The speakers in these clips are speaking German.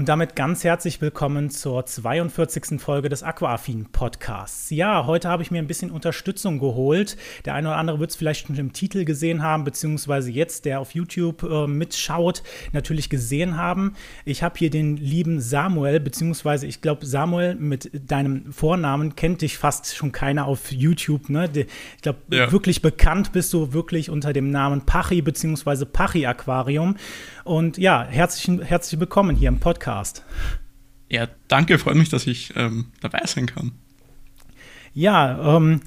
Und damit ganz herzlich willkommen zur 42. Folge des Aquafin Podcasts. Ja, heute habe ich mir ein bisschen Unterstützung geholt. Der eine oder andere wird es vielleicht schon im Titel gesehen haben, beziehungsweise jetzt, der auf YouTube äh, mitschaut, natürlich gesehen haben. Ich habe hier den lieben Samuel, beziehungsweise ich glaube, Samuel mit deinem Vornamen kennt dich fast schon keiner auf YouTube. Ne? Ich glaube, ja. wirklich bekannt bist du wirklich unter dem Namen Pachi, beziehungsweise Pachi Aquarium. Und ja, herzlich, herzlich willkommen hier im Podcast. Ja, danke, freut mich, dass ich ähm, dabei sein kann. Ja, ähm,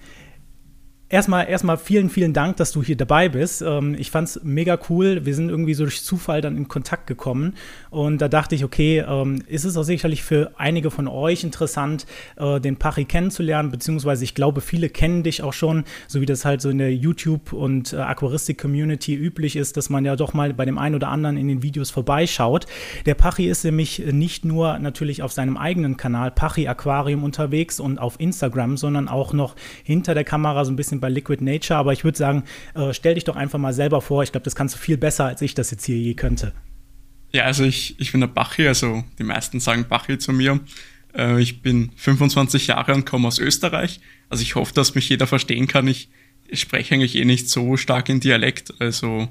Erstmal, erstmal vielen, vielen Dank, dass du hier dabei bist. Ähm, ich fand es mega cool. Wir sind irgendwie so durch Zufall dann in Kontakt gekommen. Und da dachte ich, okay, ähm, ist es auch sicherlich für einige von euch interessant, äh, den Pachi kennenzulernen, beziehungsweise ich glaube, viele kennen dich auch schon, so wie das halt so in der YouTube- und äh, Aquaristik-Community üblich ist, dass man ja doch mal bei dem einen oder anderen in den Videos vorbeischaut. Der Pachi ist nämlich nicht nur natürlich auf seinem eigenen Kanal Pachi Aquarium unterwegs und auf Instagram, sondern auch noch hinter der Kamera so ein bisschen bei Liquid Nature, aber ich würde sagen, äh, stell dich doch einfach mal selber vor. Ich glaube, das kannst du viel besser, als ich das jetzt hier je könnte. Ja, also ich, ich bin der Bachi, also die meisten sagen Bachi zu mir. Äh, ich bin 25 Jahre und komme aus Österreich. Also ich hoffe, dass mich jeder verstehen kann. Ich, ich spreche eigentlich eh nicht so stark in Dialekt, also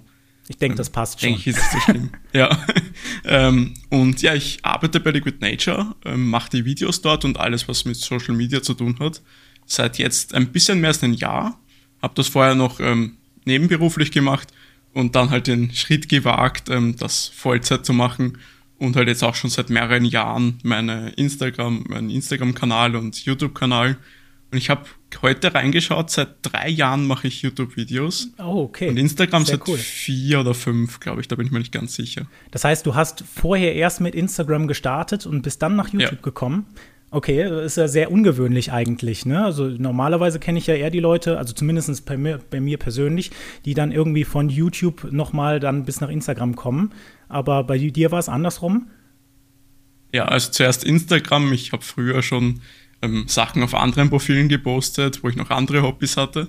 ich denke, das passt schon. Denke ich, ist so schlimm. ja. ähm, und ja, ich arbeite bei Liquid Nature, ähm, mache die Videos dort und alles, was mit Social Media zu tun hat. Seit jetzt ein bisschen mehr als ein Jahr habe das vorher noch ähm, nebenberuflich gemacht und dann halt den Schritt gewagt, ähm, das Vollzeit zu machen und halt jetzt auch schon seit mehreren Jahren meine Instagram, meinen Instagram-Kanal und YouTube-Kanal. Und ich habe heute reingeschaut, seit drei Jahren mache ich YouTube-Videos. Oh, okay. Und Instagram Sehr seit cool. vier oder fünf, glaube ich, da bin ich mir nicht ganz sicher. Das heißt, du hast vorher erst mit Instagram gestartet und bist dann nach YouTube ja. gekommen. Okay, ist ja sehr ungewöhnlich eigentlich. Ne? Also normalerweise kenne ich ja eher die Leute, also zumindest bei mir, bei mir persönlich, die dann irgendwie von YouTube nochmal dann bis nach Instagram kommen. Aber bei dir war es andersrum? Ja, also zuerst Instagram. Ich habe früher schon ähm, Sachen auf anderen Profilen gepostet, wo ich noch andere Hobbys hatte.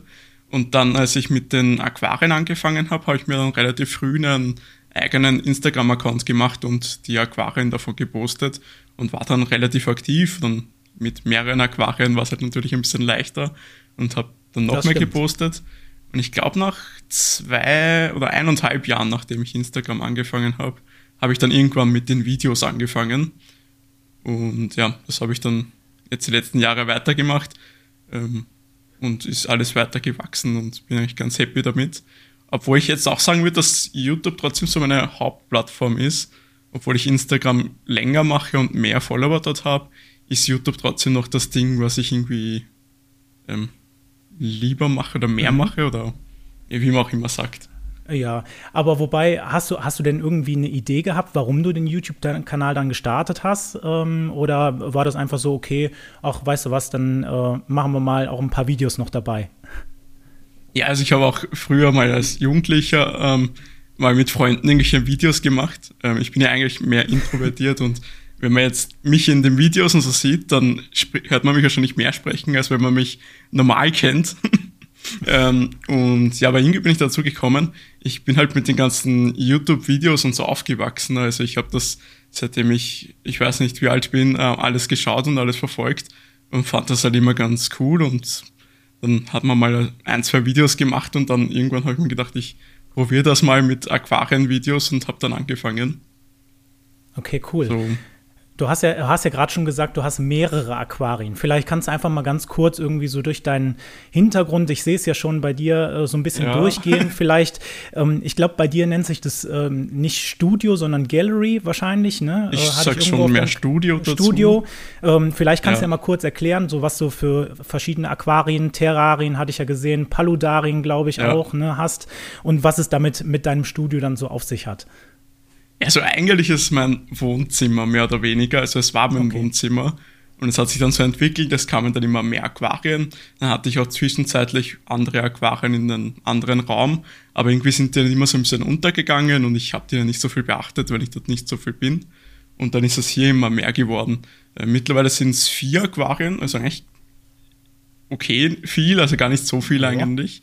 Und dann, als ich mit den Aquarien angefangen habe, habe ich mir dann relativ früh einen eigenen Instagram-Account gemacht und die Aquarien davon gepostet und war dann relativ aktiv. Dann mit mehreren Aquarien war es halt natürlich ein bisschen leichter und habe dann noch das mehr stimmt. gepostet. Und ich glaube, nach zwei oder eineinhalb Jahren, nachdem ich Instagram angefangen habe, habe ich dann irgendwann mit den Videos angefangen. Und ja, das habe ich dann jetzt die letzten Jahre weitergemacht ähm, und ist alles weiter gewachsen und bin eigentlich ganz happy damit. Obwohl ich jetzt auch sagen würde, dass YouTube trotzdem so meine Hauptplattform ist obwohl ich Instagram länger mache und mehr Follower dort habe, ist YouTube trotzdem noch das Ding, was ich irgendwie ähm, lieber mache oder mehr mhm. mache oder wie man auch immer sagt. Ja, aber wobei, hast du, hast du denn irgendwie eine Idee gehabt, warum du den YouTube-Kanal dann gestartet hast? Ähm, oder war das einfach so, okay, ach, weißt du was, dann äh, machen wir mal auch ein paar Videos noch dabei? Ja, also ich habe auch früher mal als Jugendlicher ähm, mal mit Freunden irgendwelche Videos gemacht. Ähm, ich bin ja eigentlich mehr introvertiert und wenn man jetzt mich in den Videos und so sieht, dann hört man mich ja schon nicht mehr sprechen, als wenn man mich normal kennt. ähm, und ja, bei irgendwie bin ich dazu gekommen. Ich bin halt mit den ganzen YouTube-Videos und so aufgewachsen. Also ich habe das, seitdem ich, ich weiß nicht wie alt bin, äh, alles geschaut und alles verfolgt und fand das halt immer ganz cool. Und dann hat man mal ein, zwei Videos gemacht und dann irgendwann habe ich mir gedacht, ich probiere das mal mit Aquarienvideos und habe dann angefangen. Okay, cool. So. Du hast ja, hast ja gerade schon gesagt, du hast mehrere Aquarien. Vielleicht kannst du einfach mal ganz kurz irgendwie so durch deinen Hintergrund, ich sehe es ja schon bei dir, äh, so ein bisschen ja. durchgehen. Vielleicht, ähm, ich glaube, bei dir nennt sich das ähm, nicht Studio, sondern Gallery wahrscheinlich. Ne? Ich äh, sag ich schon mehr Studio dazu. Studio. Ähm, vielleicht kannst ja. du ja mal kurz erklären, so was du für verschiedene Aquarien, Terrarien, hatte ich ja gesehen, Paludarien, glaube ich, ja. auch, ne, hast. Und was es damit mit deinem Studio dann so auf sich hat. Also eigentlich ist es mein Wohnzimmer mehr oder weniger. Also es war mein okay. Wohnzimmer. Und es hat sich dann so entwickelt, es kamen dann immer mehr Aquarien. Dann hatte ich auch zwischenzeitlich andere Aquarien in einem anderen Raum. Aber irgendwie sind die dann immer so ein bisschen untergegangen und ich habe die dann nicht so viel beachtet, weil ich dort nicht so viel bin. Und dann ist es hier immer mehr geworden. Äh, mittlerweile sind es vier Aquarien, also eigentlich okay viel, also gar nicht so viel eigentlich.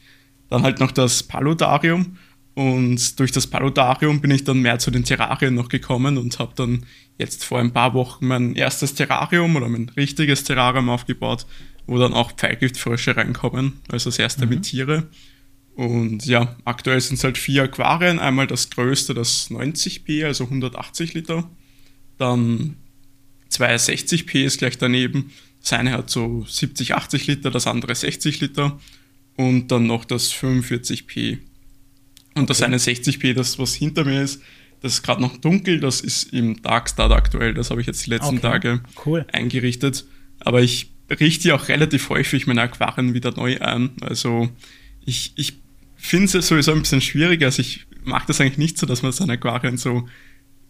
Dann halt noch das Paludarium. Und durch das Paludarium bin ich dann mehr zu den Terrarien noch gekommen und habe dann jetzt vor ein paar Wochen mein erstes Terrarium oder mein richtiges Terrarium aufgebaut, wo dann auch Pfeilgiftfrösche reinkommen, also das erste mhm. mit Tiere. Und ja, aktuell sind es halt vier Aquarien. Einmal das größte, das 90p, also 180 Liter. Dann zwei 60p ist gleich daneben. Das eine hat so 70, 80 Liter, das andere 60 Liter. Und dann noch das 45p. Und okay. das eine 60p, das was hinter mir ist, das ist gerade noch dunkel, das ist im Darkstart aktuell. Das habe ich jetzt die letzten okay. Tage cool. eingerichtet. Aber ich richte auch relativ häufig meine Aquarien wieder neu ein. Also ich, ich finde es sowieso ein bisschen schwierig. Also ich mache das eigentlich nicht so, dass man seine Aquarien so,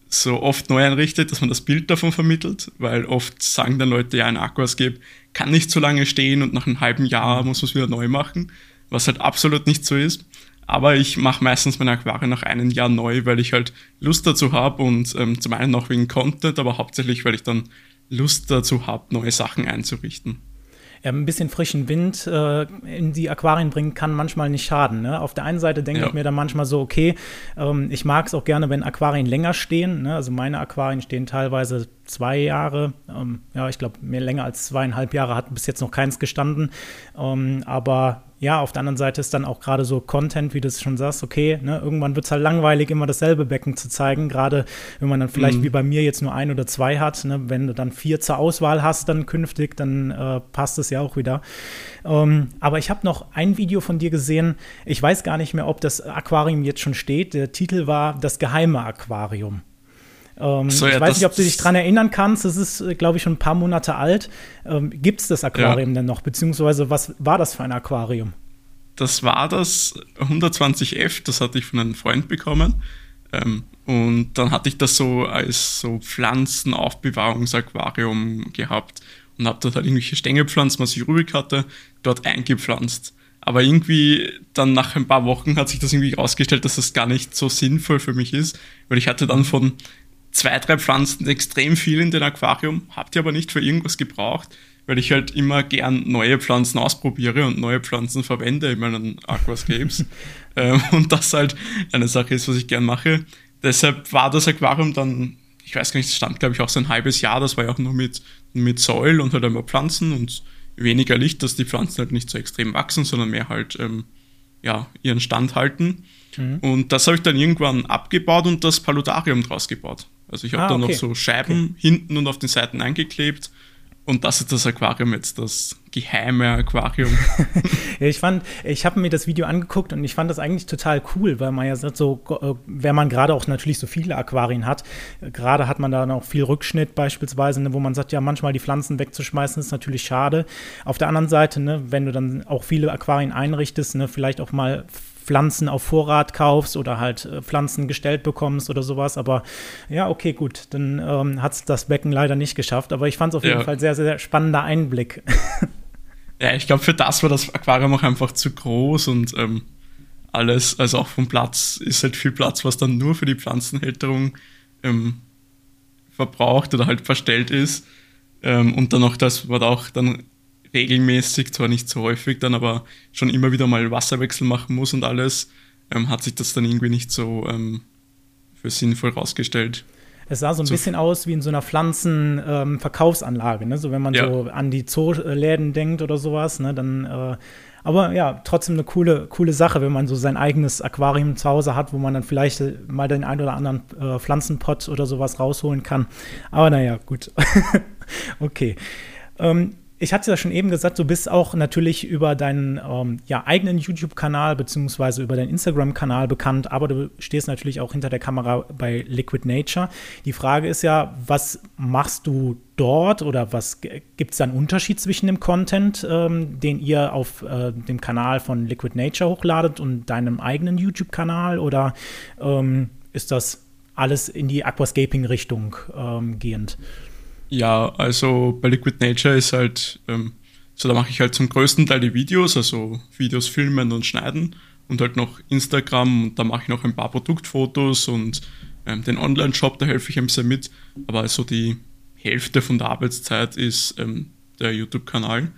so oft neu einrichtet, dass man das Bild davon vermittelt, weil oft sagen dann Leute, ja, ein Aquascape kann nicht so lange stehen und nach einem halben Jahr muss man es wieder neu machen, was halt absolut nicht so ist. Aber ich mache meistens meine Aquarien nach einem Jahr neu, weil ich halt Lust dazu habe und ähm, zum einen auch wegen Content, aber hauptsächlich, weil ich dann Lust dazu habe, neue Sachen einzurichten ja, ein bisschen frischen Wind äh, in die Aquarien bringen kann manchmal nicht schaden. Ne? Auf der einen Seite denke ja. ich mir dann manchmal so, okay, ähm, ich mag es auch gerne, wenn Aquarien länger stehen. Ne? Also meine Aquarien stehen teilweise zwei Jahre. Ähm, ja, ich glaube, mehr länger als zweieinhalb Jahre hat bis jetzt noch keins gestanden. Ähm, aber ja, auf der anderen Seite ist dann auch gerade so Content, wie du es schon sagst, okay, ne, irgendwann wird es halt langweilig, immer dasselbe Becken zu zeigen, gerade wenn man dann vielleicht mhm. wie bei mir jetzt nur ein oder zwei hat, ne, wenn du dann vier zur Auswahl hast, dann künftig, dann äh, passt es ja auch wieder. Ähm, aber ich habe noch ein Video von dir gesehen, ich weiß gar nicht mehr, ob das Aquarium jetzt schon steht, der Titel war Das geheime Aquarium. Ähm, so, ja, ich weiß nicht, ob du dich daran erinnern kannst. Das ist, äh, glaube ich, schon ein paar Monate alt. Ähm, Gibt es das Aquarium ja. denn noch? Beziehungsweise, was war das für ein Aquarium? Das war das 120F, das hatte ich von einem Freund bekommen. Ähm, und dann hatte ich das so als so Pflanzenaufbewahrungsaquarium gehabt und habe dort halt irgendwelche Stängelpflanzen, was ich übrig hatte, dort eingepflanzt. Aber irgendwie dann nach ein paar Wochen hat sich das irgendwie herausgestellt, dass das gar nicht so sinnvoll für mich ist, weil ich hatte dann von zwei, drei Pflanzen extrem viel in den Aquarium, habt ihr aber nicht für irgendwas gebraucht, weil ich halt immer gern neue Pflanzen ausprobiere und neue Pflanzen verwende in meinen Aquascapes. ähm, und das halt eine Sache ist, was ich gern mache. Deshalb war das Aquarium dann, ich weiß gar nicht, es stand glaube ich auch so ein halbes Jahr, das war ja auch nur mit, mit Säul und halt einmal Pflanzen und weniger Licht, dass die Pflanzen halt nicht so extrem wachsen, sondern mehr halt ähm, ja, ihren Stand halten. Mhm. Und das habe ich dann irgendwann abgebaut und das Paludarium draus gebaut. Also ich habe ah, da okay. noch so Scheiben okay. hinten und auf den Seiten eingeklebt. Und das ist das Aquarium jetzt, das geheime Aquarium. ja, ich fand, ich habe mir das Video angeguckt und ich fand das eigentlich total cool, weil man ja sagt, so, äh, wenn man gerade auch natürlich so viele Aquarien hat, gerade hat man da noch viel Rückschnitt beispielsweise, ne, wo man sagt, ja, manchmal die Pflanzen wegzuschmeißen, ist natürlich schade. Auf der anderen Seite, ne, wenn du dann auch viele Aquarien einrichtest, ne, vielleicht auch mal Pflanzen auf Vorrat kaufst oder halt äh, Pflanzen gestellt bekommst oder sowas. Aber ja, okay, gut, dann ähm, hat es das Becken leider nicht geschafft. Aber ich fand es auf jeden ja. Fall sehr, sehr spannender Einblick. ja, ich glaube, für das war das Aquarium auch einfach zu groß und ähm, alles, also auch vom Platz ist halt viel Platz, was dann nur für die Pflanzenhälterung ähm, verbraucht oder halt verstellt ist. Ähm, und dann noch das, was auch dann regelmäßig, zwar nicht so häufig dann, aber schon immer wieder mal Wasserwechsel machen muss und alles, ähm, hat sich das dann irgendwie nicht so ähm, für sinnvoll rausgestellt. Es sah so ein so bisschen aus wie in so einer Pflanzenverkaufsanlage, ähm, ne? So wenn man ja. so an die Zooläden denkt oder sowas, ne? Dann äh, aber ja, trotzdem eine coole, coole Sache, wenn man so sein eigenes Aquarium zu Hause hat, wo man dann vielleicht mal den ein oder anderen äh, Pflanzenpott oder sowas rausholen kann. Aber naja, gut. okay. Ähm, ich hatte ja schon eben gesagt, du bist auch natürlich über deinen ähm, ja, eigenen YouTube-Kanal beziehungsweise über deinen Instagram-Kanal bekannt, aber du stehst natürlich auch hinter der Kamera bei Liquid Nature. Die Frage ist ja, was machst du dort oder was gibt es da einen Unterschied zwischen dem Content, ähm, den ihr auf äh, dem Kanal von Liquid Nature hochladet und deinem eigenen YouTube-Kanal oder ähm, ist das alles in die Aquascaping-Richtung ähm, gehend? Ja, also bei Liquid Nature ist halt, ähm, so da mache ich halt zum größten Teil die Videos, also Videos filmen und schneiden und halt noch Instagram und da mache ich noch ein paar Produktfotos und ähm, den Online-Shop, da helfe ich ein bisschen mit, aber also die Hälfte von der Arbeitszeit ist ähm, der YouTube-Kanal.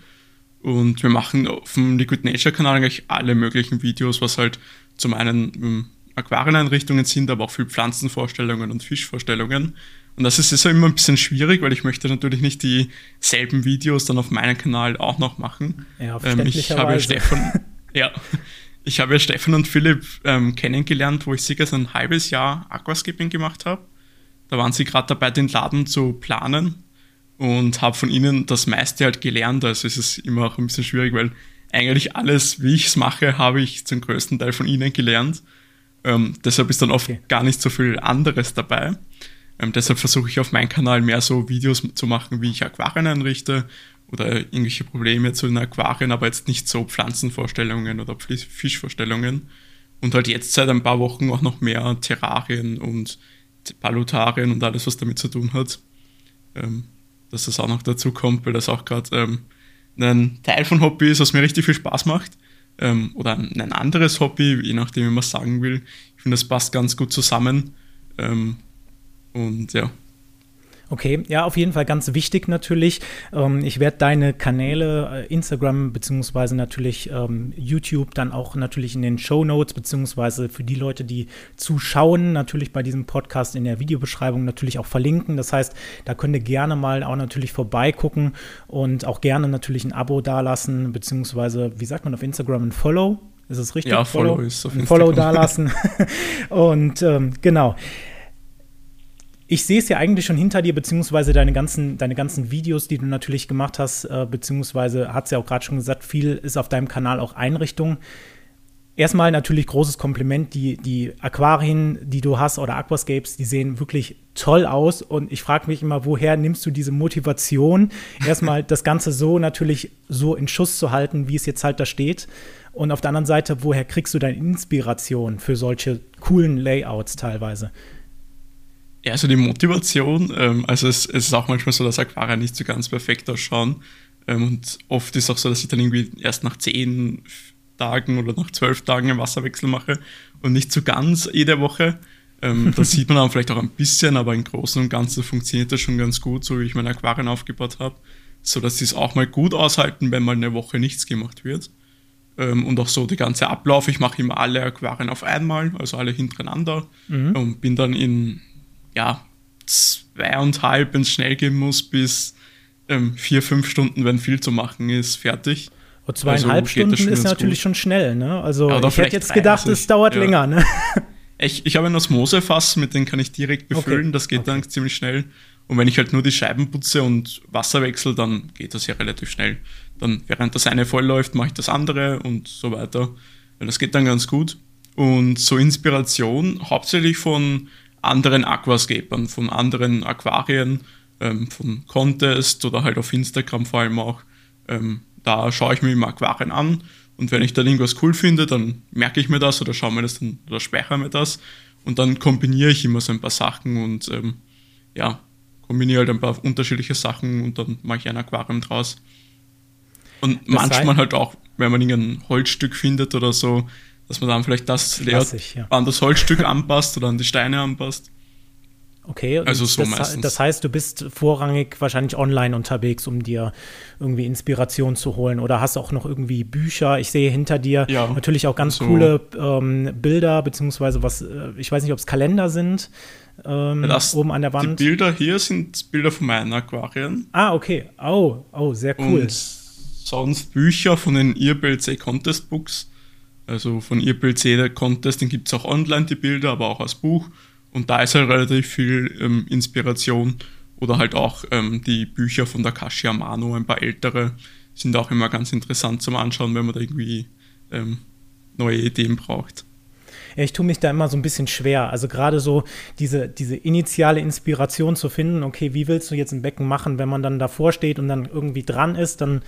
Und wir machen auf dem Liquid Nature Kanal eigentlich alle möglichen Videos, was halt zum einen ähm, Aquarieneinrichtungen sind, aber auch viel Pflanzenvorstellungen und Fischvorstellungen. Und das ist, ist immer ein bisschen schwierig, weil ich möchte natürlich nicht dieselben Videos dann auf meinem Kanal auch noch machen. Ja, ähm, ich habe ja Stefan, ja, ich habe ja Stefan und Philipp ähm, kennengelernt, wo ich circa so ein halbes Jahr Aquascaping gemacht habe. Da waren sie gerade dabei, den Laden zu planen und habe von ihnen das meiste halt gelernt. Also es ist immer auch ein bisschen schwierig, weil eigentlich alles, wie ich es mache, habe ich zum größten Teil von ihnen gelernt. Ähm, deshalb ist dann oft okay. gar nicht so viel anderes dabei. Ähm, deshalb versuche ich auf meinem Kanal mehr so Videos zu machen, wie ich Aquarien einrichte oder irgendwelche Probleme zu den Aquarien, aber jetzt nicht so Pflanzenvorstellungen oder Fischvorstellungen. Und halt jetzt seit ein paar Wochen auch noch mehr Terrarien und Palutarien und alles, was damit zu tun hat. Ähm, dass das auch noch dazu kommt, weil das auch gerade ähm, ein Teil von Hobby ist, was mir richtig viel Spaß macht. Ähm, oder ein anderes Hobby, je nachdem, wie man es sagen will. Ich finde, das passt ganz gut zusammen. Ähm, und ja. Okay, ja, auf jeden Fall ganz wichtig natürlich. Ähm, ich werde deine Kanäle, äh, Instagram beziehungsweise natürlich ähm, YouTube dann auch natürlich in den Show Notes beziehungsweise für die Leute, die zuschauen, natürlich bei diesem Podcast in der Videobeschreibung natürlich auch verlinken. Das heißt, da könnt ihr gerne mal auch natürlich vorbeigucken und auch gerne natürlich ein Abo dalassen, beziehungsweise, wie sagt man auf Instagram, ein Follow. Ist es richtig? Ja, Follow, Follow ist auf Instagram. Ein Follow dalassen. und ähm, genau ich sehe es ja eigentlich schon hinter dir, beziehungsweise deine ganzen, deine ganzen Videos, die du natürlich gemacht hast, äh, beziehungsweise hat es ja auch gerade schon gesagt, viel ist auf deinem Kanal auch Einrichtung. Erstmal natürlich großes Kompliment, die, die Aquarien, die du hast oder Aquascapes, die sehen wirklich toll aus und ich frage mich immer, woher nimmst du diese Motivation, erstmal das Ganze so natürlich so in Schuss zu halten, wie es jetzt halt da steht und auf der anderen Seite, woher kriegst du deine Inspiration für solche coolen Layouts teilweise? Ja, also die Motivation, ähm, also es, es, ist auch manchmal so, dass Aquarien nicht so ganz perfekt ausschauen. Ähm, und oft ist auch so, dass ich dann irgendwie erst nach zehn Tagen oder nach zwölf Tagen einen Wasserwechsel mache und nicht so ganz jede Woche. Ähm, das sieht man dann vielleicht auch ein bisschen, aber im Großen und Ganzen funktioniert das schon ganz gut, so wie ich meine Aquarien aufgebaut habe. So dass sie es auch mal gut aushalten, wenn mal eine Woche nichts gemacht wird. Ähm, und auch so der ganze Ablauf. Ich mache immer alle Aquarien auf einmal, also alle hintereinander mhm. und bin dann in ja, zweieinhalb, wenn es schnell gehen muss, bis ähm, vier, fünf Stunden, wenn viel zu machen ist, fertig. Und zweieinhalb also Stunden ist natürlich gut. schon schnell, ne? Also ja, ich hätte jetzt gedacht, es dauert ja. länger, ne? Ich, ich habe ein Osmosefass, mit dem kann ich direkt befüllen, okay. das geht okay. dann ziemlich schnell. Und wenn ich halt nur die Scheiben putze und Wasser wechsle, dann geht das ja relativ schnell. Dann, während das eine voll läuft, mache ich das andere und so weiter. Das geht dann ganz gut. Und so Inspiration hauptsächlich von anderen Aquascapern, von anderen Aquarien, ähm, von Contest oder halt auf Instagram vor allem auch. Ähm, da schaue ich mir immer Aquarien an und wenn ich dann irgendwas cool finde, dann merke ich mir das oder schaue mir das dann oder speichere mir das und dann kombiniere ich immer so ein paar Sachen und ähm, ja, kombiniere halt ein paar unterschiedliche Sachen und dann mache ich ein Aquarium draus. Und das manchmal halt auch, wenn man irgendein Holzstück findet oder so, dass man dann vielleicht das Layout ja. an das Holzstück anpasst oder an die Steine anpasst. Okay, also so das, meistens. das heißt, du bist vorrangig wahrscheinlich online unterwegs, um dir irgendwie Inspiration zu holen. Oder hast auch noch irgendwie Bücher? Ich sehe hinter dir ja, natürlich auch ganz so. coole ähm, Bilder, beziehungsweise was, äh, ich weiß nicht, ob es Kalender sind. Ähm, das, oben an der Wand. Die Bilder hier sind Bilder von meinen Aquarien. Ah, okay. Oh, oh, sehr cool. Und sonst Bücher von den IRBLC Contest Books also von ihr PLC der Contest, den gibt es auch online, die Bilder, aber auch als Buch. Und da ist halt relativ viel ähm, Inspiration. Oder halt auch ähm, die Bücher von Takashi Amano, ein paar ältere, sind auch immer ganz interessant zum Anschauen, wenn man da irgendwie ähm, neue Ideen braucht. Ja, ich tue mich da immer so ein bisschen schwer. Also gerade so diese, diese initiale Inspiration zu finden, okay, wie willst du jetzt ein Becken machen, wenn man dann davor steht und dann irgendwie dran ist, dann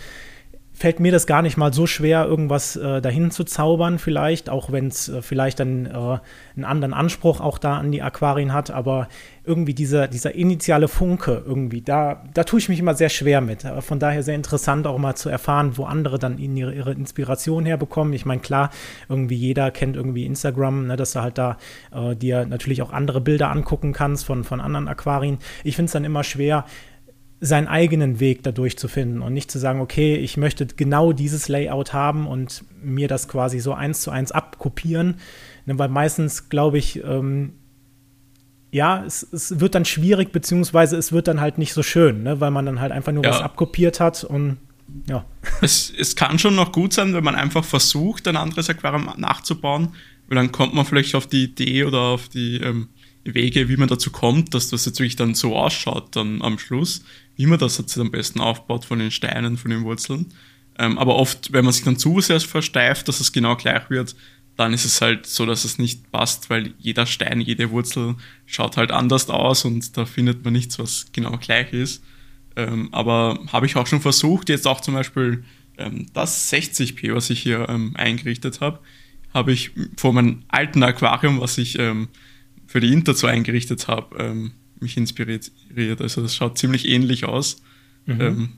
fällt mir das gar nicht mal so schwer, irgendwas äh, dahin zu zaubern, vielleicht, auch wenn es äh, vielleicht dann äh, einen anderen Anspruch auch da an die Aquarien hat, aber irgendwie dieser, dieser initiale Funke irgendwie, da, da tue ich mich immer sehr schwer mit. Von daher sehr interessant auch mal zu erfahren, wo andere dann ihre, ihre Inspiration herbekommen. Ich meine, klar, irgendwie jeder kennt irgendwie Instagram, ne, dass du halt da äh, dir natürlich auch andere Bilder angucken kannst von, von anderen Aquarien. Ich finde es dann immer schwer, seinen eigenen Weg dadurch zu finden und nicht zu sagen, okay, ich möchte genau dieses Layout haben und mir das quasi so eins zu eins abkopieren. Ne, weil meistens, glaube ich, ähm, ja, es, es, wird dann schwierig, beziehungsweise es wird dann halt nicht so schön, ne, weil man dann halt einfach nur ja. was abkopiert hat und ja. Es, es kann schon noch gut sein, wenn man einfach versucht, ein anderes Aquarium nachzubauen, weil dann kommt man vielleicht auf die Idee oder auf die ähm, Wege, wie man dazu kommt, dass das jetzt wirklich dann so ausschaut, dann am Schluss, wie man das jetzt am besten aufbaut von den Steinen, von den Wurzeln. Ähm, aber oft, wenn man sich dann zu sehr versteift, dass es genau gleich wird, dann ist es halt so, dass es nicht passt, weil jeder Stein, jede Wurzel schaut halt anders aus und da findet man nichts, was genau gleich ist. Ähm, aber habe ich auch schon versucht, jetzt auch zum Beispiel ähm, das 60p, was ich hier ähm, eingerichtet habe, habe ich vor meinem alten Aquarium, was ich ähm, für die Inter so eingerichtet habe, ähm, mich inspiriert. Also das schaut ziemlich ähnlich aus. Mhm. Ähm,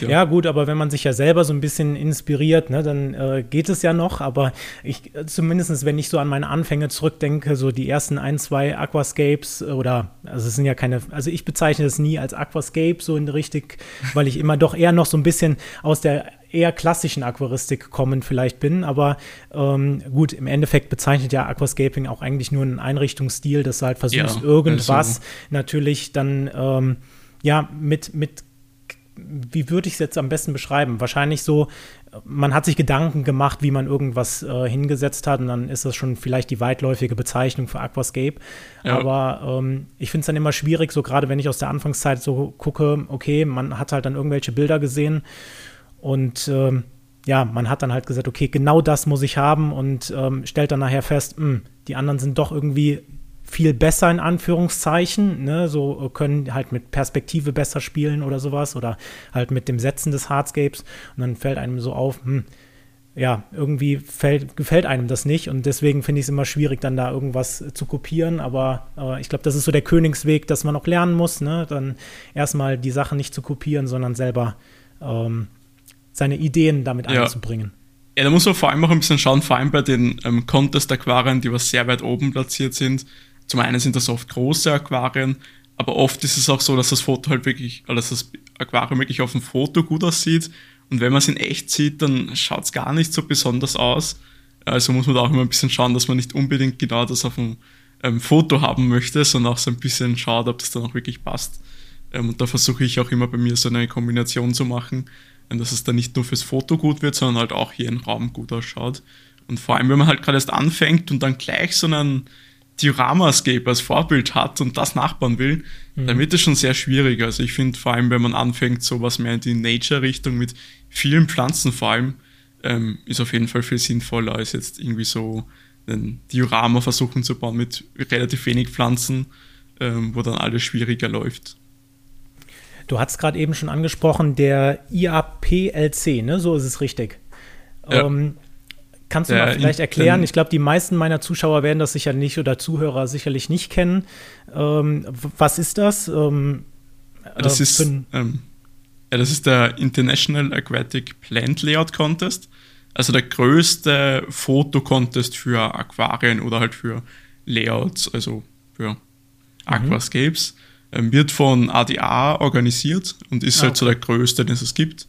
ja. ja. gut, aber wenn man sich ja selber so ein bisschen inspiriert, ne, dann äh, geht es ja noch. Aber ich, zumindest wenn ich so an meine Anfänge zurückdenke, so die ersten ein, zwei Aquascapes oder, also es sind ja keine, also ich bezeichne das nie als Aquascape so in richtig, weil ich immer doch eher noch so ein bisschen aus der eher klassischen Aquaristik kommen vielleicht bin, aber ähm, gut, im Endeffekt bezeichnet ja Aquascaping auch eigentlich nur einen Einrichtungsstil, dass du halt versuchst, ja, irgendwas also. natürlich dann ähm, ja mit, mit wie würde ich es jetzt am besten beschreiben? Wahrscheinlich so, man hat sich Gedanken gemacht, wie man irgendwas äh, hingesetzt hat und dann ist das schon vielleicht die weitläufige Bezeichnung für Aquascape. Ja. Aber ähm, ich finde es dann immer schwierig, so gerade wenn ich aus der Anfangszeit so gucke, okay, man hat halt dann irgendwelche Bilder gesehen und ähm, ja, man hat dann halt gesagt, okay, genau das muss ich haben und ähm, stellt dann nachher fest, mh, hm, die anderen sind doch irgendwie viel besser in Anführungszeichen, ne? so können halt mit Perspektive besser spielen oder sowas oder halt mit dem Setzen des Hardscapes und dann fällt einem so auf, hm, ja, irgendwie fällt, gefällt einem das nicht und deswegen finde ich es immer schwierig, dann da irgendwas zu kopieren, aber äh, ich glaube, das ist so der Königsweg, dass man auch lernen muss, ne? dann erstmal die Sachen nicht zu kopieren, sondern selber ähm, seine Ideen damit ja. einzubringen. Ja, da muss man vor allem auch ein bisschen schauen, vor allem bei den ähm, Contest-Aquarien, die was sehr weit oben platziert sind, zum einen sind das oft große Aquarien, aber oft ist es auch so, dass das Foto halt wirklich, oder dass das Aquarium wirklich auf dem Foto gut aussieht. Und wenn man es in echt sieht, dann schaut es gar nicht so besonders aus. Also muss man da auch immer ein bisschen schauen, dass man nicht unbedingt genau das auf dem ähm, Foto haben möchte, sondern auch so ein bisschen schaut, ob das dann auch wirklich passt. Ähm, und da versuche ich auch immer bei mir so eine Kombination zu machen, ähm, dass es dann nicht nur fürs Foto gut wird, sondern halt auch hier im Raum gut ausschaut. Und vor allem, wenn man halt gerade erst anfängt und dann gleich so einen Dioramascape als Vorbild hat und das nachbauen will, mhm. dann wird es schon sehr schwierig. Also ich finde vor allem, wenn man anfängt, sowas mehr in die Nature-Richtung mit vielen Pflanzen vor allem, ähm, ist auf jeden Fall viel sinnvoller, als jetzt irgendwie so ein Diorama versuchen zu bauen mit relativ wenig Pflanzen, ähm, wo dann alles schwieriger läuft. Du hast gerade eben schon angesprochen, der IAPLC, ne? So ist es richtig. Ja. Ähm, Kannst du mal vielleicht erklären? Ich glaube, die meisten meiner Zuschauer werden das sicher nicht oder Zuhörer sicherlich nicht kennen. Ähm, was ist das? Ähm, das, äh, ist, ähm, ja, das ist der International Aquatic Plant Layout Contest. Also der größte Fotocontest für Aquarien oder halt für Layouts, also für mhm. Aquascapes. Mhm. Wird von ADA organisiert und ist ah, halt okay. so der größte, den es gibt.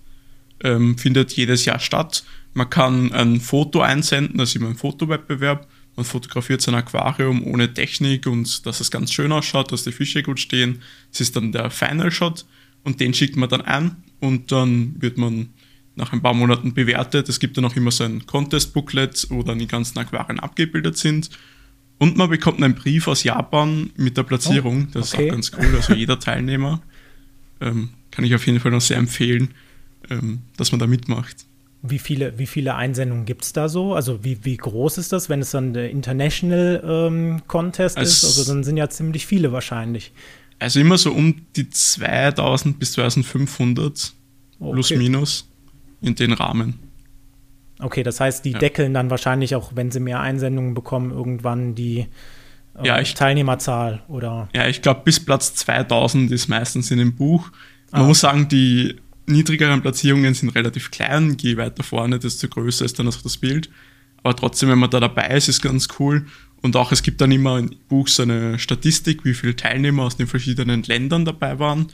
Ähm, findet jedes Jahr statt man kann ein Foto einsenden, das ist immer ein Fotowettbewerb. Man fotografiert sein Aquarium ohne Technik und dass es ganz schön ausschaut, dass die Fische gut stehen. Das ist dann der Final Shot und den schickt man dann ein und dann wird man nach ein paar Monaten bewertet. Es gibt dann auch immer so ein Contest-Booklet, wo dann die ganzen Aquarien abgebildet sind. Und man bekommt einen Brief aus Japan mit der Platzierung. Oh, das okay. ist auch ganz cool. Also jeder Teilnehmer ähm, kann ich auf jeden Fall noch sehr empfehlen, ähm, dass man da mitmacht. Wie viele, wie viele Einsendungen gibt es da so? Also wie, wie groß ist das, wenn es dann der International ähm, Contest also ist? Also dann sind ja ziemlich viele wahrscheinlich. Also immer so um die 2000 bis 2500 okay. plus minus in den Rahmen. Okay, das heißt, die ja. deckeln dann wahrscheinlich auch, wenn sie mehr Einsendungen bekommen, irgendwann die äh, ja, ich, Teilnehmerzahl oder? Ja, ich glaube, bis Platz 2000 ist meistens in dem Buch. Man ah. muss sagen, die niedrigeren Platzierungen sind relativ klein. Je weiter vorne, desto größer ist dann auch das Bild. Aber trotzdem, wenn man da dabei ist, ist ganz cool. Und auch es gibt dann immer im Buch so eine Statistik, wie viele Teilnehmer aus den verschiedenen Ländern dabei waren.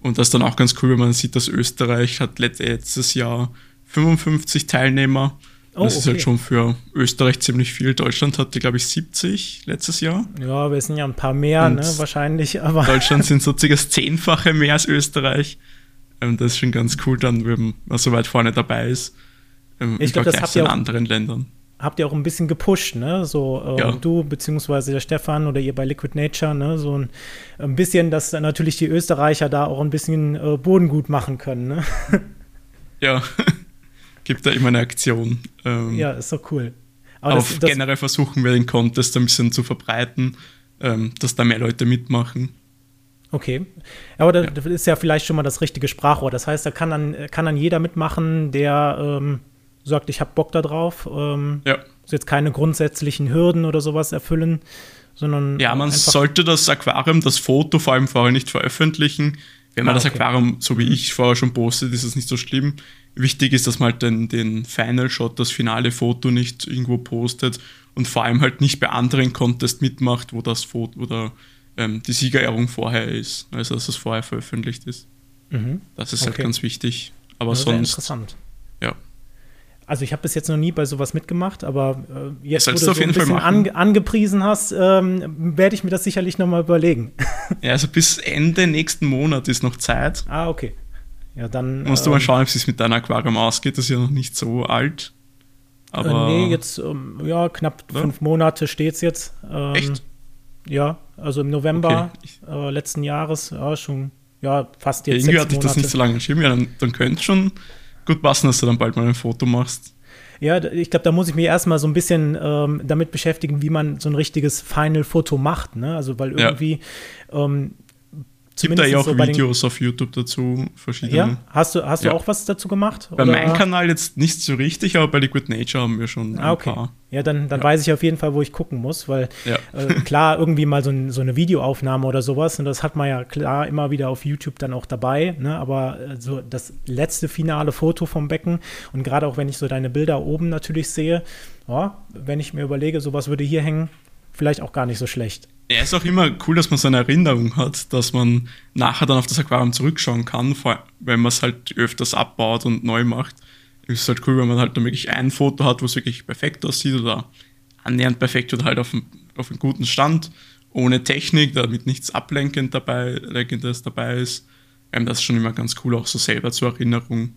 Und das ist dann auch ganz cool, wenn man sieht, dass Österreich hat letztes Jahr 55 Teilnehmer. Oh, das ist halt schon für Österreich ziemlich viel. Deutschland hatte, glaube ich, 70 letztes Jahr. Ja, wir sind ja ein paar mehr, ne, wahrscheinlich. Aber Deutschland sind so circa das Zehnfache mehr als Österreich. Ähm, das ist schon ganz cool, dann, wenn man so weit vorne dabei ist. Ähm, ich glaube, das habt ihr in anderen Ländern. Habt ihr auch ein bisschen gepusht, ne? So ähm, ja. du beziehungsweise der Stefan oder ihr bei Liquid Nature, ne? So ein, ein bisschen, dass natürlich die Österreicher da auch ein bisschen äh, Boden gut machen können, ne? Ja. gibt da immer eine Aktion. Ähm, ja, ist doch cool. Aber das, das, generell versuchen wir den Contest ein bisschen zu verbreiten, ähm, dass da mehr Leute mitmachen. Okay. Aber das, ja. das, ist ja vielleicht schon mal das richtige Sprachrohr. Das heißt, da kann dann, kann dann jeder mitmachen, der ähm, sagt, ich habe Bock da drauf. Ähm, ja. Muss jetzt keine grundsätzlichen Hürden oder sowas erfüllen, sondern. Ja, man sollte das Aquarium, das Foto vor allem vorher nicht veröffentlichen. Wenn man ah, das Aquarium, so wie ich vorher schon postet, ist es nicht so schlimm. Wichtig ist, dass man halt den, den Final Shot, das finale Foto nicht irgendwo postet und vor allem halt nicht bei anderen Contests mitmacht, wo das Foto oder ähm, die Siegerehrung vorher ist, also dass es vorher veröffentlicht ist. Mhm. Das ist halt okay. halt ganz wichtig. Aber sonst. Interessant. Ja. Also ich habe bis jetzt noch nie bei sowas mitgemacht, aber äh, jetzt, wo du so ein bisschen ange angepriesen hast, ähm, werde ich mir das sicherlich noch mal überlegen. Ja, also bis Ende nächsten Monat ist noch Zeit. Ah, okay. Ja, dann. Musst du mal ähm, schauen, ob es mit deinem Aquarium ausgeht. Das ist ja noch nicht so alt. Aber äh, nee, jetzt, ähm, ja, knapp ja? fünf Monate steht es jetzt. Ähm, Echt? Ja, also im November okay. äh, letzten Jahres, ja, schon, ja, fast jetzt. Ja, irgendwie hatte ich das nicht so lange im Ja, dann, dann könnte es schon gut passen, dass du dann bald mal ein Foto machst. Ja, ich glaube, da muss ich mich erstmal so ein bisschen ähm, damit beschäftigen, wie man so ein richtiges Final-Foto macht. Ne? Also, weil irgendwie ja. ähm, Gibt da ja auch so Videos auf YouTube dazu, verschiedene. Ja, hast du, hast ja. du auch was dazu gemacht? Bei oder? meinem Kanal jetzt nicht so richtig, aber bei Liquid Nature haben wir schon ah, okay. ein paar. Ja, dann, dann ja. weiß ich auf jeden Fall, wo ich gucken muss, weil ja. äh, klar, irgendwie mal so, ein, so, eine Videoaufnahme oder sowas, und das hat man ja klar immer wieder auf YouTube dann auch dabei, ne? aber äh, so das letzte finale Foto vom Becken und gerade auch wenn ich so deine Bilder oben natürlich sehe, oh, wenn ich mir überlege, sowas würde hier hängen, vielleicht auch gar nicht so schlecht. Ja, ist auch immer cool, dass man so eine Erinnerung hat, dass man nachher dann auf das Aquarium zurückschauen kann, wenn man es halt öfters abbaut und neu macht. Ist halt cool, wenn man halt dann wirklich ein Foto hat, wo es wirklich perfekt aussieht oder annähernd perfekt oder halt auf einem, auf einem guten Stand, ohne Technik, damit nichts ablenkend dabei, lenkendes dabei ist. Ähm, das ist schon immer ganz cool, auch so selber zur Erinnerung.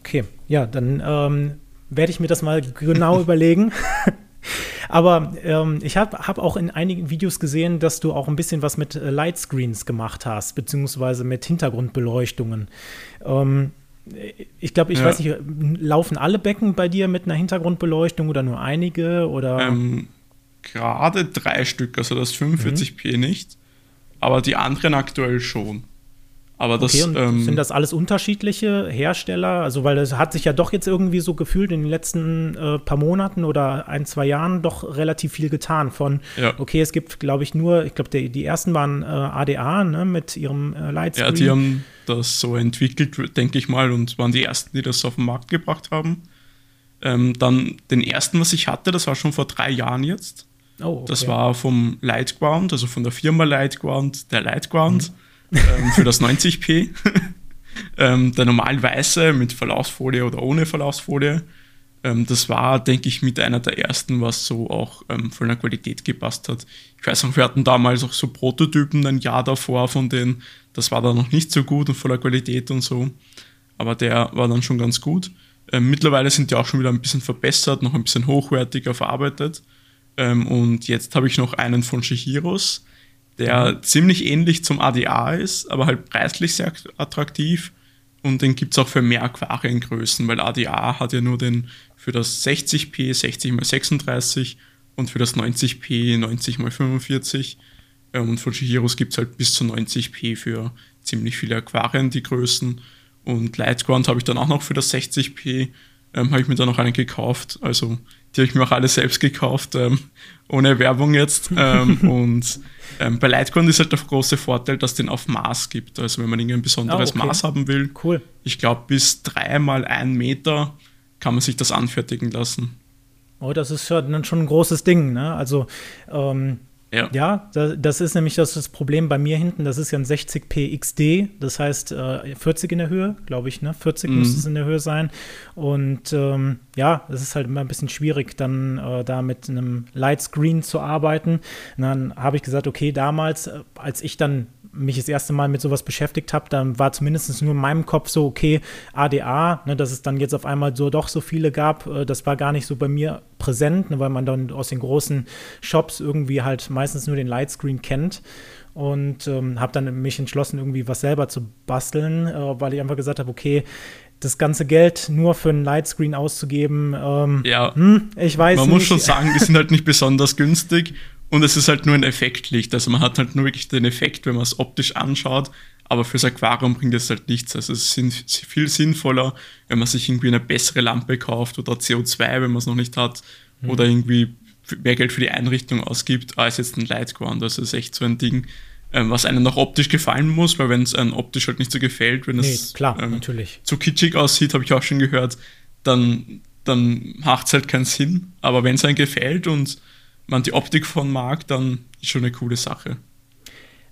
Okay, ja, dann ähm, werde ich mir das mal genau überlegen. Aber ähm, ich habe hab auch in einigen Videos gesehen, dass du auch ein bisschen was mit äh, Lightscreens gemacht hast, beziehungsweise mit Hintergrundbeleuchtungen. Ähm, ich glaube, ich ja. weiß nicht, laufen alle Becken bei dir mit einer Hintergrundbeleuchtung oder nur einige? Oder? Ähm, Gerade drei Stück, also das 45p mhm. nicht, aber die anderen aktuell schon. Aber das, okay, ähm, sind das alles unterschiedliche Hersteller? Also, weil es hat sich ja doch jetzt irgendwie so gefühlt in den letzten äh, paar Monaten oder ein, zwei Jahren doch relativ viel getan. Von, ja. okay, es gibt, glaube ich, nur, ich glaube, die ersten waren äh, ADA ne, mit ihrem äh, Lightscreen. Ja, die haben das so entwickelt, denke ich mal, und waren die ersten, die das auf den Markt gebracht haben. Ähm, dann den ersten, was ich hatte, das war schon vor drei Jahren jetzt. Oh, okay. Das war vom Lightground, also von der Firma Lightground, der Lightground. Mhm ähm, für das 90p. ähm, der normal weiße mit Verlaufsfolie oder ohne Verlaufsfolie. Ähm, das war, denke ich, mit einer der ersten, was so auch ähm, von der Qualität gepasst hat. Ich weiß noch, wir hatten damals auch so Prototypen ein Jahr davor von denen. Das war dann noch nicht so gut und voller Qualität und so. Aber der war dann schon ganz gut. Ähm, mittlerweile sind die auch schon wieder ein bisschen verbessert, noch ein bisschen hochwertiger verarbeitet. Ähm, und jetzt habe ich noch einen von Shihiros der mhm. ziemlich ähnlich zum ADA ist, aber halt preislich sehr attraktiv. Und den gibt es auch für mehr Aquariengrößen, weil ADA hat ja nur den für das 60p 60x36 und für das 90p 90x45. Und von Shihiros gibt es halt bis zu 90p für ziemlich viele Aquarien, die Größen. Und Lightground habe ich dann auch noch für das 60p, ähm, habe ich mir dann noch einen gekauft. Also die habe ich mir auch alle selbst gekauft, ähm, ohne Werbung jetzt. Ähm, und ähm, bei Litecoin ist halt der große Vorteil, dass es den auf Maß gibt. Also wenn man irgendein besonderes oh, okay. Maß haben will, cool. ich glaube bis dreimal ein Meter kann man sich das anfertigen lassen. Oh, das ist ja dann schon ein großes Ding, ne? Also ähm, Ja, ja das ist nämlich das, das, Problem bei mir hinten. Das ist ja ein 60p XD, das heißt äh, 40 in der Höhe, glaube ich, ne? 40 mhm. müsste es in der Höhe sein. Und ähm, ja, das ist halt immer ein bisschen schwierig, dann äh, da mit einem Lightscreen zu arbeiten. Und dann habe ich gesagt, okay, damals, äh, als ich dann mich das erste Mal mit sowas beschäftigt habe, dann war zumindest nur in meinem Kopf so, okay, ADA, ne, dass es dann jetzt auf einmal so doch so viele gab, äh, das war gar nicht so bei mir präsent, ne, weil man dann aus den großen Shops irgendwie halt meistens nur den Lightscreen kennt. Und ähm, habe dann mich entschlossen, irgendwie was selber zu basteln, äh, weil ich einfach gesagt habe, okay, das ganze Geld nur für einen Lightscreen auszugeben, ähm, ja, hm, ich weiß man nicht. Man muss schon sagen, die sind halt nicht besonders günstig und es ist halt nur ein Effektlicht. Also man hat halt nur wirklich den Effekt, wenn man es optisch anschaut. Aber fürs Aquarium bringt es halt nichts. Also es ist viel sinnvoller, wenn man sich irgendwie eine bessere Lampe kauft oder CO2, wenn man es noch nicht hat. Mhm. Oder irgendwie mehr Geld für die Einrichtung ausgibt, als jetzt ein Lightground. Also es ist echt so ein Ding, ähm, was einem noch optisch gefallen muss, weil wenn es einem optisch halt nicht so gefällt, wenn nee, es klar, ähm, zu kitschig aussieht, habe ich auch schon gehört, dann, dann macht es halt keinen Sinn. Aber wenn es einem gefällt und man die Optik von mag, dann ist schon eine coole Sache.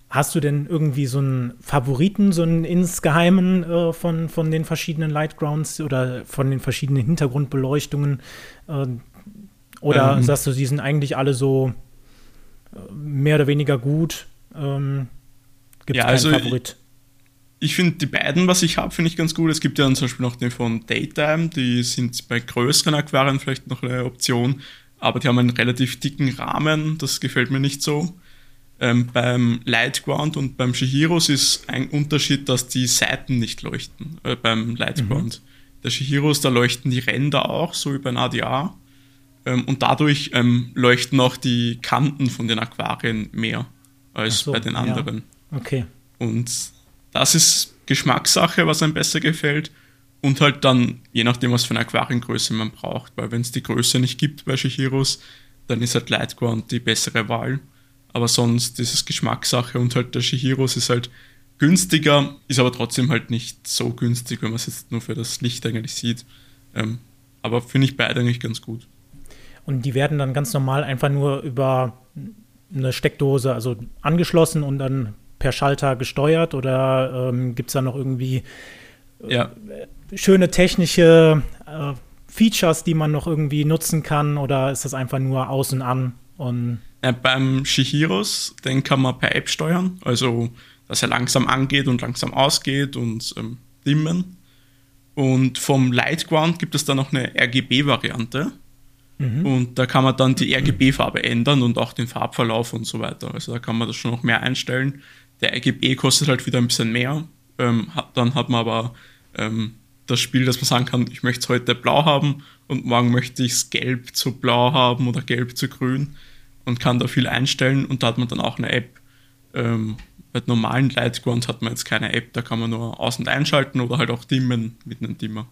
Hast du denn irgendwie so einen Favoriten, so einen insgeheimen äh, von, von den verschiedenen Lightgrounds oder von den verschiedenen Hintergrundbeleuchtungen? Äh, oder ähm, sagst du, die sind eigentlich alle so äh, mehr oder weniger gut? Ähm, Gibt es ja, keinen also Favorit? Ich, ich finde die beiden, was ich habe, finde ich ganz gut. Es gibt ja dann zum Beispiel noch den von Daytime, die sind bei größeren Aquarien vielleicht noch eine Option aber die haben einen relativ dicken Rahmen, das gefällt mir nicht so. Ähm, beim Lightground und beim Shihiros ist ein Unterschied, dass die Seiten nicht leuchten äh, beim Lightground. Mhm. Der Shihiros, da leuchten die Ränder auch, so wie beim ADA. Ähm, und dadurch ähm, leuchten auch die Kanten von den Aquarien mehr als so, bei den anderen. Ja. Okay. Und das ist Geschmackssache, was einem besser gefällt. Und halt dann, je nachdem, was für eine Aquariengröße man braucht, weil wenn es die Größe nicht gibt bei Shihiros, dann ist halt Lightground die bessere Wahl. Aber sonst ist es Geschmackssache und halt der Shihiros ist halt günstiger, ist aber trotzdem halt nicht so günstig, wenn man es jetzt nur für das Licht eigentlich sieht. Ähm, aber finde ich beide eigentlich ganz gut. Und die werden dann ganz normal einfach nur über eine Steckdose, also angeschlossen und dann per Schalter gesteuert oder ähm, gibt es da noch irgendwie ja. Äh, schöne technische äh, Features, die man noch irgendwie nutzen kann, oder ist das einfach nur aus und an? Und ja, beim Shihiros, den kann man per App steuern, also dass er langsam angeht und langsam ausgeht und ähm, dimmen. Und vom Lightground gibt es dann noch eine RGB-Variante. Mhm. Und da kann man dann die RGB-Farbe ändern und auch den Farbverlauf und so weiter. Also da kann man das schon noch mehr einstellen. Der RGB kostet halt wieder ein bisschen mehr. Ähm, dann hat man aber ähm, das Spiel, dass man sagen kann, ich möchte es heute blau haben und morgen möchte ich es gelb zu blau haben oder gelb zu grün und kann da viel einstellen und da hat man dann auch eine App. Ähm, bei normalen Lightground hat man jetzt keine App, da kann man nur aus- und einschalten oder halt auch dimmen mit einem Dimmer.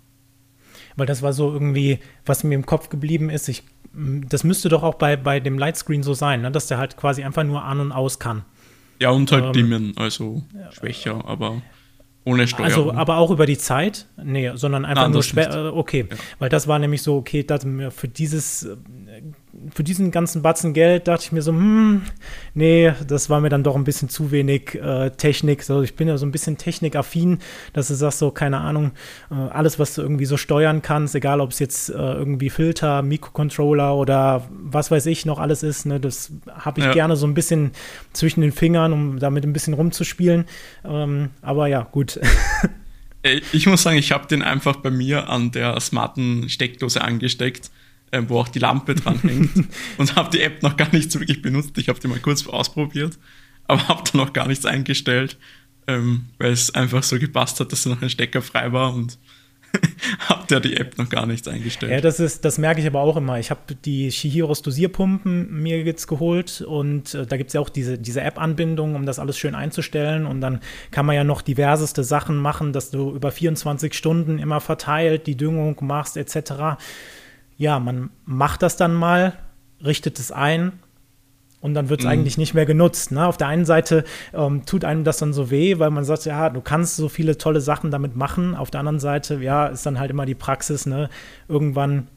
Weil das war so irgendwie, was mir im Kopf geblieben ist, ich, das müsste doch auch bei, bei dem Lightscreen so sein, ne? dass der halt quasi einfach nur an und aus kann. Ja, und halt ähm, dimmen, also schwächer, aber ohne Steuerung. Also, aber auch über die Zeit? Nee, sondern einfach Nein, nur schwer. Äh, okay, ja. weil das war nämlich so, okay, das, für dieses äh, für diesen ganzen Batzen Geld dachte ich mir so, hm, nee, das war mir dann doch ein bisschen zu wenig äh, Technik. So, ich bin ja so ein bisschen technikaffin, dass du sagst, so, keine Ahnung, äh, alles, was du irgendwie so steuern kannst, egal ob es jetzt äh, irgendwie Filter, Mikrocontroller oder was weiß ich noch alles ist, ne, das habe ich ja. gerne so ein bisschen zwischen den Fingern, um damit ein bisschen rumzuspielen. Ähm, aber ja, gut. Äh, ich muss sagen, ich habe den einfach bei mir an der smarten Steckdose angesteckt äh, wo auch die Lampe dran hängt. und habe die App noch gar nicht so wirklich benutzt. Ich habe die mal kurz ausprobiert, aber habe da noch gar nichts eingestellt, ähm, weil es einfach so gepasst hat, dass da noch ein Stecker frei war und habe da die App noch gar nichts eingestellt. Ja, das ist, das merke ich aber auch immer. Ich habe die Shihiros Dosierpumpen mir jetzt geholt und äh, da gibt es ja auch diese, diese App-Anbindung, um das alles schön einzustellen. Und dann kann man ja noch diverseste Sachen machen, dass du über 24 Stunden immer verteilt die Düngung machst, etc ja, man macht das dann mal, richtet es ein und dann wird es mhm. eigentlich nicht mehr genutzt. Ne? Auf der einen Seite ähm, tut einem das dann so weh, weil man sagt, ja, du kannst so viele tolle Sachen damit machen. Auf der anderen Seite, ja, ist dann halt immer die Praxis, ne? Irgendwann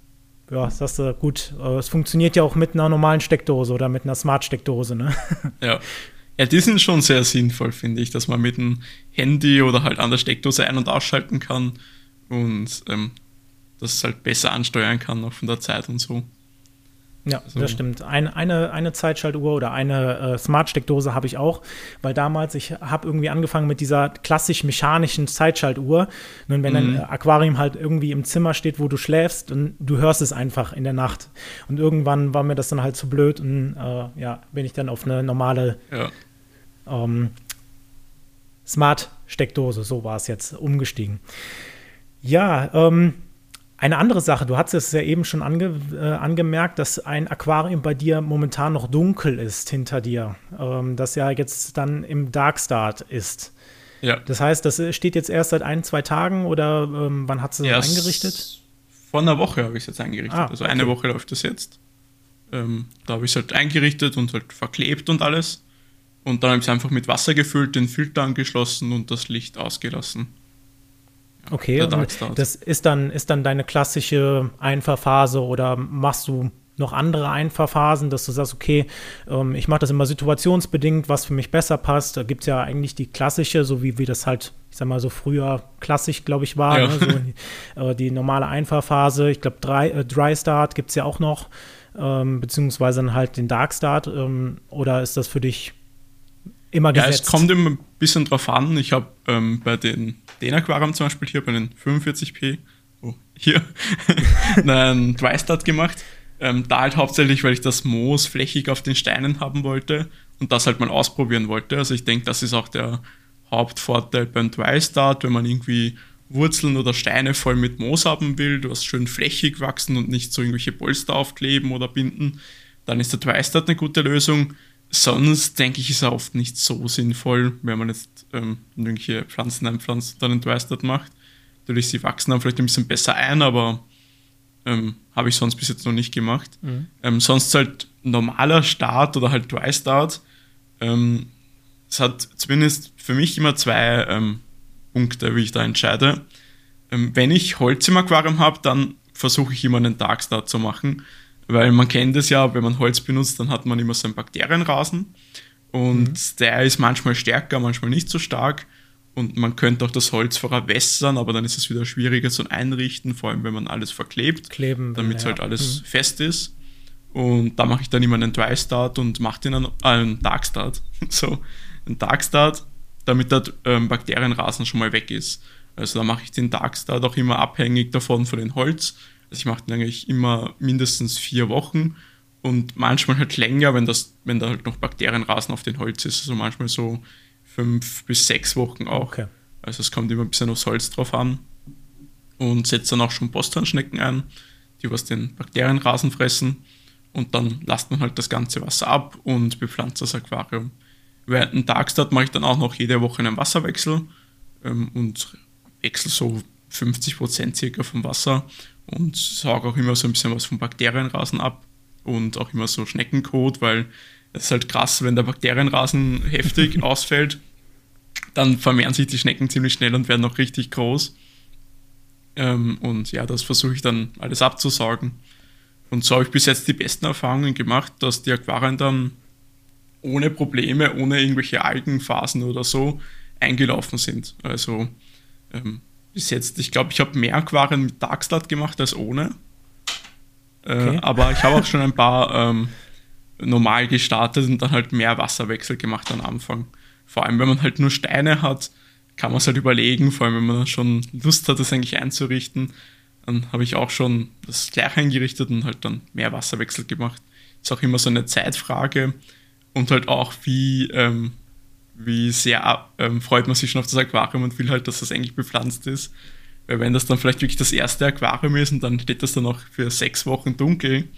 ja, sagst du, gut, äh, es funktioniert ja auch mit einer normalen Steckdose oder mit einer Smart-Steckdose, ne? Ja. Ja, die sind schon sehr sinnvoll, finde ich, dass man mit dem Handy oder halt an der Steckdose ein- und ausschalten kann und ähm, das halt besser ansteuern kann, auch von der Zeit und so. Ja, also. das stimmt. Ein, eine, eine Zeitschaltuhr oder eine äh, Smart-Steckdose habe ich auch, weil damals, ich habe irgendwie angefangen mit dieser klassisch mechanischen Zeitschaltuhr. Und wenn mhm. ein Aquarium halt irgendwie im Zimmer steht, wo du schläfst, und du hörst es einfach in der Nacht. Und irgendwann war mir das dann halt zu blöd und äh, ja, bin ich dann auf eine normale ja. ähm, Smart-Steckdose, so war es jetzt, umgestiegen. Ja, ähm, eine andere Sache, du hast es ja eben schon ange, äh, angemerkt, dass ein Aquarium bei dir momentan noch dunkel ist hinter dir, ähm, das ja jetzt dann im Dark Start ist. Ja. Das heißt, das steht jetzt erst seit ein, zwei Tagen oder ähm, wann hat es eingerichtet? Vor einer Woche habe ich es jetzt eingerichtet. Ah, also eine Woche läuft das jetzt. Ähm, da habe ich es halt eingerichtet und halt verklebt und alles. Und dann habe ich es einfach mit Wasser gefüllt, den Filter angeschlossen und das Licht ausgelassen. Okay, das ist dann, ist dann deine klassische Einfahrphase oder machst du noch andere Einfahrphasen, dass du sagst, okay, ähm, ich mache das immer situationsbedingt, was für mich besser passt. Da gibt es ja eigentlich die klassische, so wie wir das halt, ich sag mal so früher klassisch, glaube ich, war, ja. ne? so die, äh, die, normale Einfahrphase. Ich glaube, äh, Dry Start gibt es ja auch noch, ähm, beziehungsweise dann halt den Dark Start. Ähm, oder ist das für dich immer gesetzt? Ja, es kommt immer ein bisschen drauf an. Ich habe ähm, bei den den Aquarium zum Beispiel hier bei den 45p, oh, hier, einen Dry Start gemacht. Ähm, da halt hauptsächlich, weil ich das Moos flächig auf den Steinen haben wollte und das halt mal ausprobieren wollte. Also ich denke, das ist auch der Hauptvorteil beim Dry Start, wenn man irgendwie Wurzeln oder Steine voll mit Moos haben will, was schön flächig wachsen und nicht so irgendwelche Polster aufkleben oder binden, dann ist der Dry Start eine gute Lösung sonst denke ich, ist er oft nicht so sinnvoll, wenn man jetzt ähm, irgendwelche Pflanzen einpflanzt und dann entweistert macht. Natürlich, sie wachsen dann vielleicht ein bisschen besser ein, aber ähm, habe ich sonst bis jetzt noch nicht gemacht. Mhm. Ähm, sonst halt normaler Start oder halt Dry Start. Ähm, es hat zumindest für mich immer zwei ähm, Punkte, wie ich da entscheide. Ähm, wenn ich Holz im Aquarium habe, dann versuche ich immer einen Dark Start zu machen weil man kennt es ja, wenn man Holz benutzt, dann hat man immer so einen Bakterienrasen. Und mhm. der ist manchmal stärker, manchmal nicht so stark. Und man könnte auch das Holz verwässern, aber dann ist es wieder schwieriger zu einrichten, vor allem wenn man alles verklebt, Kleben, damit ja. halt alles mhm. fest ist. Und da mache ich dann immer einen Dry Start und mache den einen, äh, einen Dark Start. so, einen Dark Start, damit der ähm, Bakterienrasen schon mal weg ist. Also da mache ich den Dark Start auch immer abhängig davon von dem Holz. Ich mache den eigentlich immer mindestens vier Wochen und manchmal halt länger, wenn, das, wenn da halt noch Bakterienrasen auf dem Holz ist. Also manchmal so fünf bis sechs Wochen auch. Okay. Also es kommt immer ein bisschen aufs Holz drauf an. Und setze dann auch schon Posthornschnecken ein, die was den Bakterienrasen fressen. Und dann lasst man halt das ganze Wasser ab und bepflanzt das Aquarium. Während dem Tagstart mache ich dann auch noch jede Woche einen Wasserwechsel ähm, und wechsle so 50 Prozent circa vom Wasser und sauge auch immer so ein bisschen was vom Bakterienrasen ab und auch immer so Schneckenkot, weil es ist halt krass, wenn der Bakterienrasen heftig ausfällt, dann vermehren sich die Schnecken ziemlich schnell und werden auch richtig groß. Ähm, und ja, das versuche ich dann alles abzusaugen. Und so habe ich bis jetzt die besten Erfahrungen gemacht, dass die Aquarien dann ohne Probleme, ohne irgendwelche Algenphasen oder so eingelaufen sind. Also ähm, bis jetzt. Ich glaube, ich habe mehr Aquarien mit Darkstart gemacht als ohne. Äh, okay. aber ich habe auch schon ein paar ähm, normal gestartet und dann halt mehr Wasserwechsel gemacht am Anfang. Vor allem, wenn man halt nur Steine hat, kann man es halt überlegen, vor allem wenn man schon Lust hat, das eigentlich einzurichten. Dann habe ich auch schon das gleich eingerichtet und halt dann mehr Wasserwechsel gemacht. Ist auch immer so eine Zeitfrage und halt auch, wie ähm, wie sehr ähm, freut man sich schon auf das Aquarium und will halt, dass das eigentlich bepflanzt ist. Weil wenn das dann vielleicht wirklich das erste Aquarium ist und dann steht das dann noch für sechs Wochen dunkel,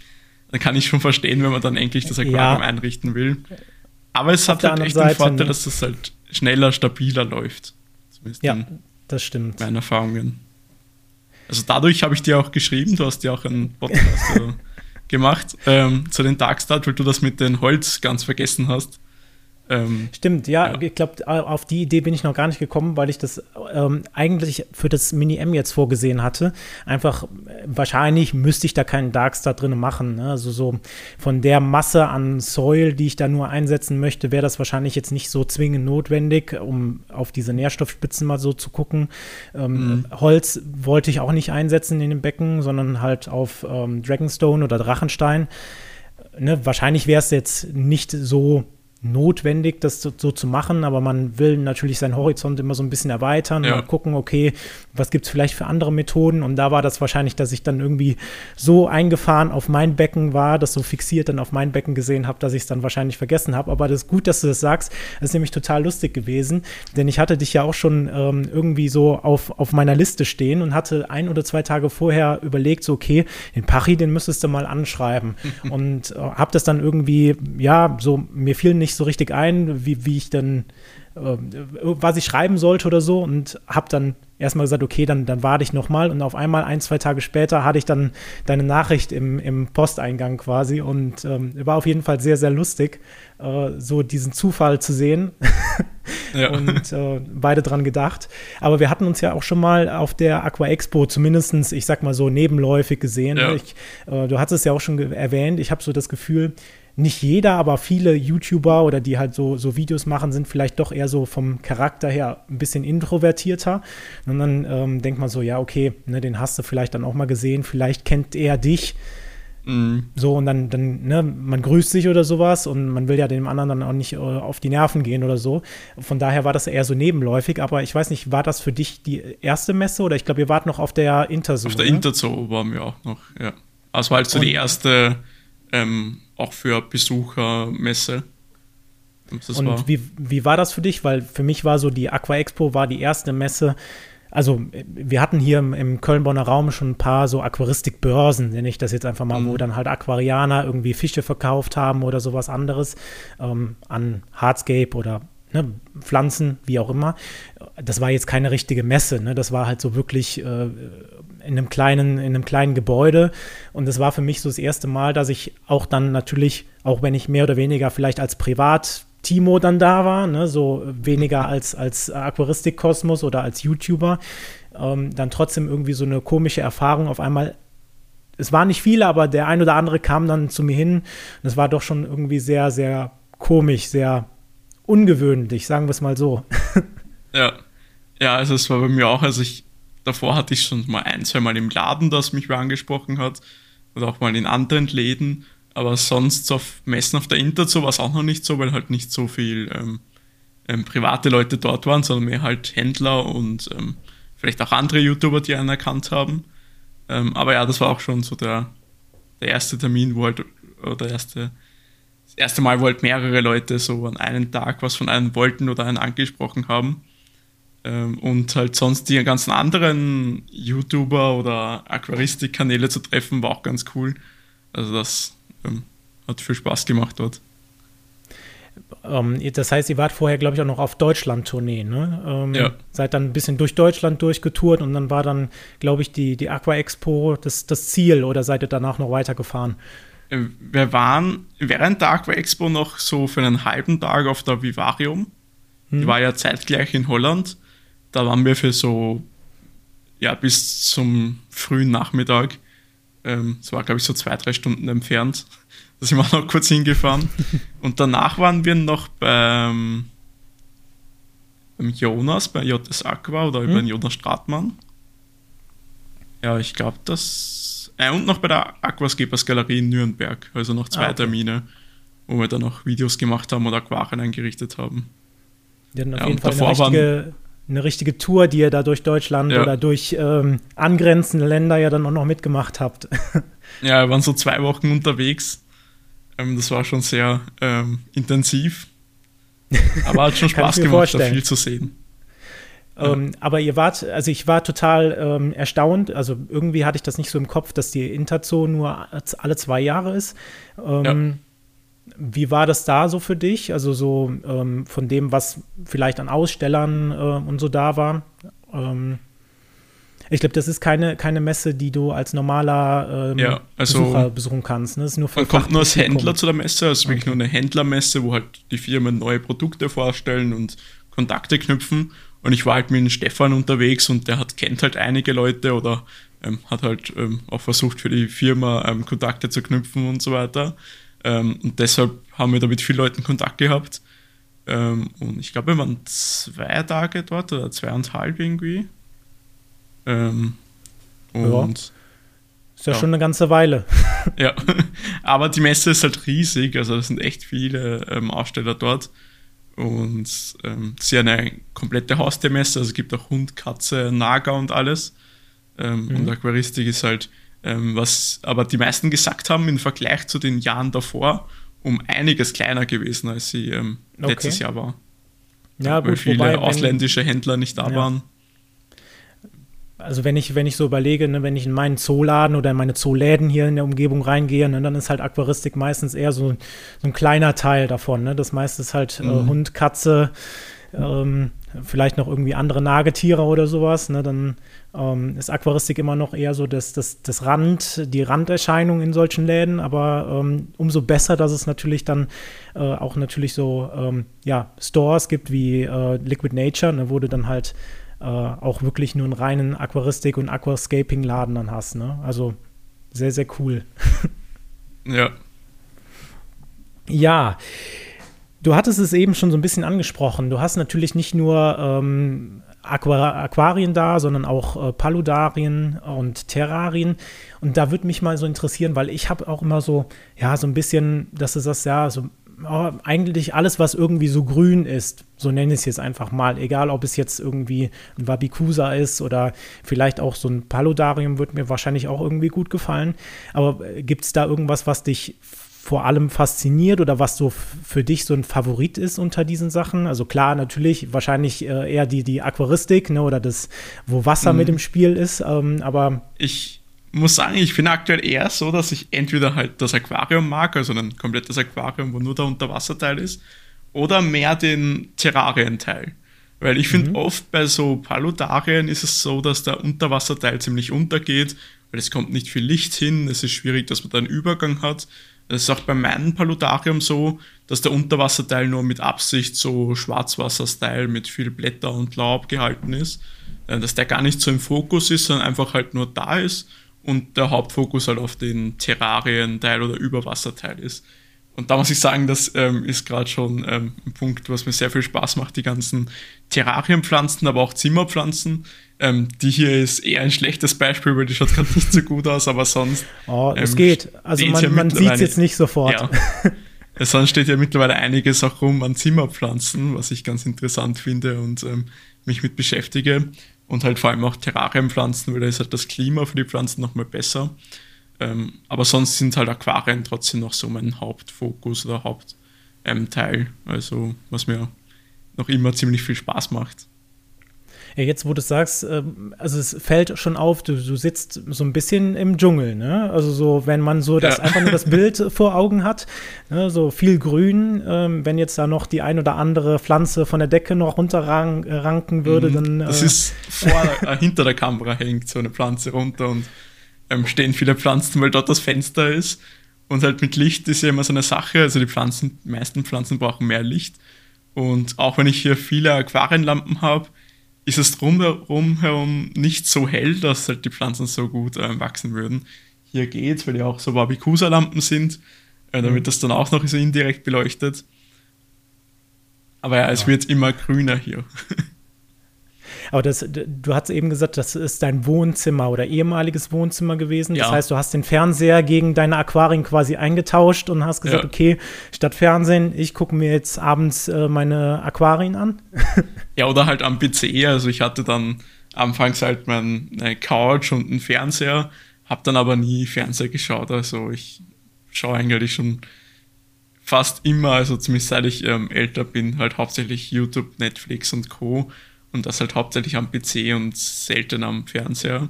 dann kann ich schon verstehen, wenn man dann endlich das Aquarium ja. einrichten will. Aber es auf hat halt echt Seite den Vorteil, dass das halt schneller, stabiler läuft. Zumindest ja, das stimmt. Meine Erfahrungen. Also dadurch habe ich dir auch geschrieben, du hast ja auch einen Podcast gemacht ähm, zu den Darkstart, weil du das mit dem Holz ganz vergessen hast. Ähm, Stimmt, ja, ja. ich glaube, auf die Idee bin ich noch gar nicht gekommen, weil ich das ähm, eigentlich für das Mini-M jetzt vorgesehen hatte. Einfach, äh, wahrscheinlich müsste ich da keinen Darkstar drin machen. Ne? Also so von der Masse an Soil, die ich da nur einsetzen möchte, wäre das wahrscheinlich jetzt nicht so zwingend notwendig, um auf diese Nährstoffspitzen mal so zu gucken. Ähm, mhm. Holz wollte ich auch nicht einsetzen in dem Becken, sondern halt auf ähm, Dragonstone oder Drachenstein. Ne, wahrscheinlich wäre es jetzt nicht so notwendig, das so, so, zu machen, aber man will natürlich seinen Horizont immer so ein bisschen erweitern ja. und gucken, okay, was gibt es vielleicht für andere Methoden? Und da war das wahrscheinlich, dass ich dann irgendwie so eingefahren auf mein Becken war, das so fixiert dann auf mein Becken gesehen habe, dass ich es dann wahrscheinlich vergessen habe. Aber das ist gut, dass du das sagst. Das ist nämlich total lustig gewesen, denn ich hatte dich ja auch schon ähm, irgendwie so auf, auf meiner Liste stehen und hatte ein oder zwei Tage vorher überlegt, so, okay, den Pachi, den müsstest du mal anschreiben. und äh, habe das dann irgendwie, ja, so, mir fiel nicht so richtig ein, wie, wie ich dann, äh, was ich schreiben sollte oder so und habe dann erstmal gesagt, okay, dann, dann warte ich nochmal und auf einmal ein, zwei Tage später hatte ich dann deine Nachricht im, im Posteingang quasi und ähm, war auf jeden Fall sehr, sehr lustig, äh, so diesen Zufall zu sehen ja. und äh, beide dran gedacht. Aber wir hatten uns ja auch schon mal auf der Aqua Expo zumindest, ich sag mal so, nebenläufig gesehen. Ja. Ich, äh, du hattest es ja auch schon erwähnt, ich habe so das Gefühl, nicht jeder, aber viele YouTuber oder die halt so, so Videos machen, sind vielleicht doch eher so vom Charakter her ein bisschen introvertierter. Und dann ähm, denkt man so, ja, okay, ne, den hast du vielleicht dann auch mal gesehen, vielleicht kennt er dich. Mhm. So, und dann, dann, ne, man grüßt sich oder sowas und man will ja dem anderen dann auch nicht äh, auf die Nerven gehen oder so. Von daher war das eher so nebenläufig, aber ich weiß nicht, war das für dich die erste Messe oder ich glaube, ihr wart noch auf der Interzoo? Auf der ne? Interzoo waren wir auch noch, ja. Also war halt so und, die erste ähm, auch für Besuchermesse. Und war. Wie, wie war das für dich? Weil für mich war so die Aqua Expo war die erste Messe. Also wir hatten hier im, im Köln-Bonner Raum schon ein paar so Aquaristikbörsen, nenne ich das jetzt einfach mal, mhm. wo dann halt Aquarianer irgendwie Fische verkauft haben oder sowas anderes ähm, an Hardscape oder ne, Pflanzen, wie auch immer. Das war jetzt keine richtige Messe, ne? das war halt so wirklich äh, in einem kleinen, in einem kleinen Gebäude. Und das war für mich so das erste Mal, dass ich auch dann natürlich, auch wenn ich mehr oder weniger vielleicht als Privat Timo dann da war, ne, so weniger als, als Aquaristik-Kosmos oder als YouTuber, ähm, dann trotzdem irgendwie so eine komische Erfahrung auf einmal. Es waren nicht viele, aber der ein oder andere kam dann zu mir hin. Das war doch schon irgendwie sehr, sehr komisch, sehr ungewöhnlich, sagen wir es mal so. Ja. Ja, also es war bei mir auch, also ich davor hatte ich schon mal ein, zwei Mal im Laden, das mich wer angesprochen hat. Oder auch mal in anderen Läden. Aber sonst auf Messen auf der Interzo war es auch noch nicht so, weil halt nicht so viel ähm, ähm, private Leute dort waren, sondern mehr halt Händler und ähm, vielleicht auch andere YouTuber, die einen erkannt haben. Ähm, aber ja, das war auch schon so der, der erste Termin, wo halt, oder erste, das erste Mal, wo halt mehrere Leute so an einem Tag was von einem wollten oder einen angesprochen haben. Ähm, und halt sonst die ganzen anderen YouTuber oder Aquaristik-Kanäle zu treffen, war auch ganz cool. Also das ähm, hat viel Spaß gemacht dort. Um, ähm, das heißt, ihr wart vorher, glaube ich, auch noch auf Deutschland-Tournee, ne? Um, ja. Seid dann ein bisschen durch Deutschland durchgetourt und dann war dann, glaube ich, die, die Aqua Expo das, das Ziel oder seid ihr danach noch weitergefahren? Wir waren während der Aqua Expo noch so für einen halben Tag auf der Vivarium. Hm. Die war ja zeitgleich in Holland da waren wir für so, ja, bis zum frühen Nachmittag. Ähm, es war, glaube ich, so zwei, drei Stunden entfernt. Da sind wir noch kurz hingefahren. Und danach waren wir noch beim, beim Jonas, bei JS Aqua oder mhm. über den Jonas Stratmann. Ja, ich glaube, das. Äh, und noch bei der Aquascapers Galerie in Nürnberg. Also noch zwei ah, okay. Termine, wo wir dann noch Videos gemacht haben oder Aquarien eingerichtet haben. Die hatten auf ja, jeden Fall eine richtige, eine richtige Tour, die ihr da durch Deutschland ja. oder durch ähm, angrenzende Länder ja dann auch noch mitgemacht habt. ja, wir waren so zwei Wochen unterwegs. Ähm, das war schon sehr ähm, intensiv. Aber hat schon Spaß gemacht, da viel zu sehen. Ähm, aber ihr wart, also ich war total ähm, erstaunt. Also irgendwie hatte ich das nicht so im Kopf, dass die Interzoo nur alle zwei Jahre ist. Ähm, ja. Wie war das da so für dich? Also so ähm, von dem, was vielleicht an Ausstellern äh, und so da war. Ähm, Ich glaube, das ist keine, keine Messe, die du als normaler ähm, ja, also Besucher besuchen kannst. Ne? Das ist nur man kommt nur als Händler zu der Messe, also okay. wirklich nur eine Händlermesse, wo halt die Firmen neue Produkte vorstellen und Kontakte knüpfen. Und ich war halt mit Stefan unterwegs und der hat kennt halt einige Leute oder ähm, hat halt ähm, auch versucht für die Firma ähm, Kontakte zu knüpfen und so weiter. Ähm, und deshalb haben wir da mit vielen Leuten Kontakt gehabt. Ähm, und ich glaube, wir waren zwei Tage dort oder zweieinhalb irgendwie. Ähm, und ja. Ist ja, ja, schon eine ganze Weile. ja, aber die Messe ist halt riesig, also es sind echt viele ähm, Aussteller dort. Und ähm, es ist ja eine komplette Haustiermesse, also es gibt auch Hund, Katze, Nager und alles. Ähm, mhm. Und Aquaristik ist halt, was aber die meisten gesagt haben, im Vergleich zu den Jahren davor, um einiges kleiner gewesen, als sie ähm, okay. letztes Jahr war. Ja, Weil gut, viele wobei, ausländische Händler nicht da ja. waren also wenn ich, wenn ich so überlege, ne, wenn ich in meinen Zooladen oder in meine Zooläden hier in der Umgebung reingehe, ne, dann ist halt Aquaristik meistens eher so, so ein kleiner Teil davon. Ne? Das meiste ist halt äh, mhm. äh, Hund, Katze, ähm, vielleicht noch irgendwie andere Nagetiere oder sowas. Ne? Dann ähm, ist Aquaristik immer noch eher so das, das, das Rand, die Randerscheinung in solchen Läden, aber ähm, umso besser, dass es natürlich dann äh, auch natürlich so ähm, ja, Stores gibt wie äh, Liquid Nature, ne, wo du dann halt äh, auch wirklich nur einen reinen Aquaristik- und Aquascaping-Laden dann hast. Ne? Also sehr, sehr cool. ja. Ja. Du hattest es eben schon so ein bisschen angesprochen. Du hast natürlich nicht nur ähm, Aquar Aquarien da, sondern auch äh, Paludarien und Terrarien. Und da würde mich mal so interessieren, weil ich habe auch immer so, ja, so ein bisschen, dass du sagst, ja, so oh, eigentlich alles, was irgendwie so grün ist, so nenne ich es jetzt einfach mal, egal ob es jetzt irgendwie ein Wabikusa ist oder vielleicht auch so ein Paludarium, wird mir wahrscheinlich auch irgendwie gut gefallen. Aber äh, gibt es da irgendwas, was dich vor allem fasziniert oder was so für dich so ein Favorit ist unter diesen Sachen? Also klar, natürlich wahrscheinlich äh, eher die, die Aquaristik ne, oder das, wo Wasser mhm. mit im Spiel ist, ähm, aber. Ich muss sagen, ich bin aktuell eher so, dass ich entweder halt das Aquarium mag, also ein komplettes Aquarium, wo nur der Unterwasserteil ist, oder mehr den Terrarienteil. Weil ich finde, mhm. oft bei so Paludarien ist es so, dass der Unterwasserteil ziemlich untergeht, weil es kommt nicht viel Licht hin, es ist schwierig, dass man da einen Übergang hat. Es ist auch bei meinem Paludarium so, dass der Unterwasserteil nur mit Absicht so Schwarzwasser-Style mit viel Blätter und Laub gehalten ist. Äh, dass der gar nicht so im Fokus ist, sondern einfach halt nur da ist und der Hauptfokus halt auf den Terrarienteil oder Überwasserteil ist. Und da muss ich sagen, das ähm, ist gerade schon ähm, ein Punkt, was mir sehr viel Spaß macht, die ganzen Terrarienpflanzen, aber auch Zimmerpflanzen. Ähm, die hier ist eher ein schlechtes Beispiel, weil die schaut gerade nicht so gut aus, aber sonst. Oh, es ähm, geht. Also man, ja man sieht es jetzt nicht sofort. Ja. sonst steht ja mittlerweile einiges auch rum an Zimmerpflanzen, was ich ganz interessant finde und ähm, mich mit beschäftige und halt vor allem auch Terrarienpflanzen, weil da ist halt das Klima für die Pflanzen nochmal besser. Ähm, aber sonst sind halt Aquarien trotzdem noch so mein Hauptfokus oder Hauptteil, also was mir noch immer ziemlich viel Spaß macht. Ja, jetzt, wo du sagst, ähm, also es fällt schon auf, du, du sitzt so ein bisschen im Dschungel, ne? Also so, wenn man so das ja. einfach nur das Bild vor Augen hat, ne? so viel Grün, ähm, wenn jetzt da noch die ein oder andere Pflanze von der Decke noch runterranken würde, mhm. dann. Das äh, ist vor, äh, hinter der Kamera hängt so eine Pflanze runter und ähm, stehen viele Pflanzen, weil dort das Fenster ist. Und halt mit Licht ist ja immer so eine Sache. Also die Pflanzen, die meisten Pflanzen brauchen mehr Licht. Und auch wenn ich hier viele Aquarienlampen habe, ist es drumherum herum nicht so hell, dass halt die Pflanzen so gut äh, wachsen würden. Hier geht's, weil ja auch so Wabikusa-Lampen sind, äh, damit mhm. das dann auch noch so indirekt beleuchtet. Aber ja, es ja. wird immer grüner hier. Aber das, du hast eben gesagt, das ist dein Wohnzimmer oder ehemaliges Wohnzimmer gewesen. Das ja. heißt, du hast den Fernseher gegen deine Aquarien quasi eingetauscht und hast gesagt, ja. okay, statt Fernsehen, ich gucke mir jetzt abends äh, meine Aquarien an. ja, oder halt am PC. Also ich hatte dann anfangs halt meine Couch und einen Fernseher, habe dann aber nie Fernseher geschaut. Also ich schaue eigentlich schon fast immer, also zumindest seit ich ähm, älter bin, halt hauptsächlich YouTube, Netflix und Co. Und das halt hauptsächlich am PC und selten am Fernseher.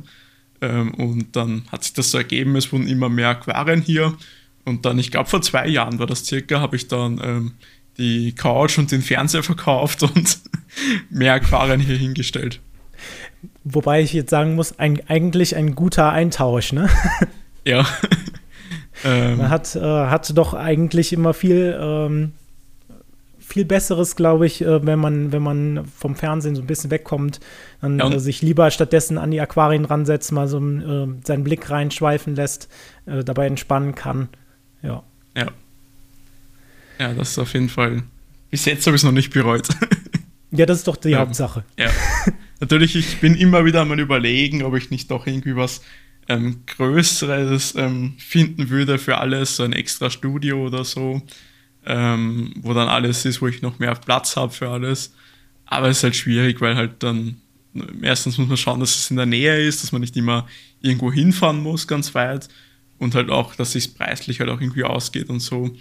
Ähm, und dann hat sich das so ergeben, es wurden immer mehr Aquarien hier. Und dann, ich glaube, vor zwei Jahren war das circa, habe ich dann ähm, die Couch und den Fernseher verkauft und mehr Aquarien hier hingestellt. Wobei ich jetzt sagen muss, ein, eigentlich ein guter Eintausch, ne? Ja. Man ähm, hat, äh, hat doch eigentlich immer viel, ähm, viel Besseres, glaube ich, äh, wenn, man, wenn man vom Fernsehen so ein bisschen wegkommt, dann Ja, und- äh, sich lieber stattdessen an die Aquarien ransetzt, mal so äh, seinen Blick reinschweifen lässt, äh, dabei entspannen kann. Ja. ja. Ja, das ist auf jeden Fall. Bis jetzt habe ich es noch nicht bereut. Ja, das ist doch die Ähm, Hauptsache. Ja. Natürlich, ich bin immer wieder mal überlegen, ob ich nicht doch irgendwie was ähm, Größeres ähm, finden würde für alles, so ein extra Studio oder so, ähm, wo dann alles ist, wo ich noch mehr Platz habe für alles. Aber es ist halt schwierig, weil halt dann erstens muss man schauen, dass es in der Nähe ist, dass man nicht immer irgendwo hinfahren muss, ganz weit. Und halt auch, dass es preislich halt auch irgendwie ausgeht und so.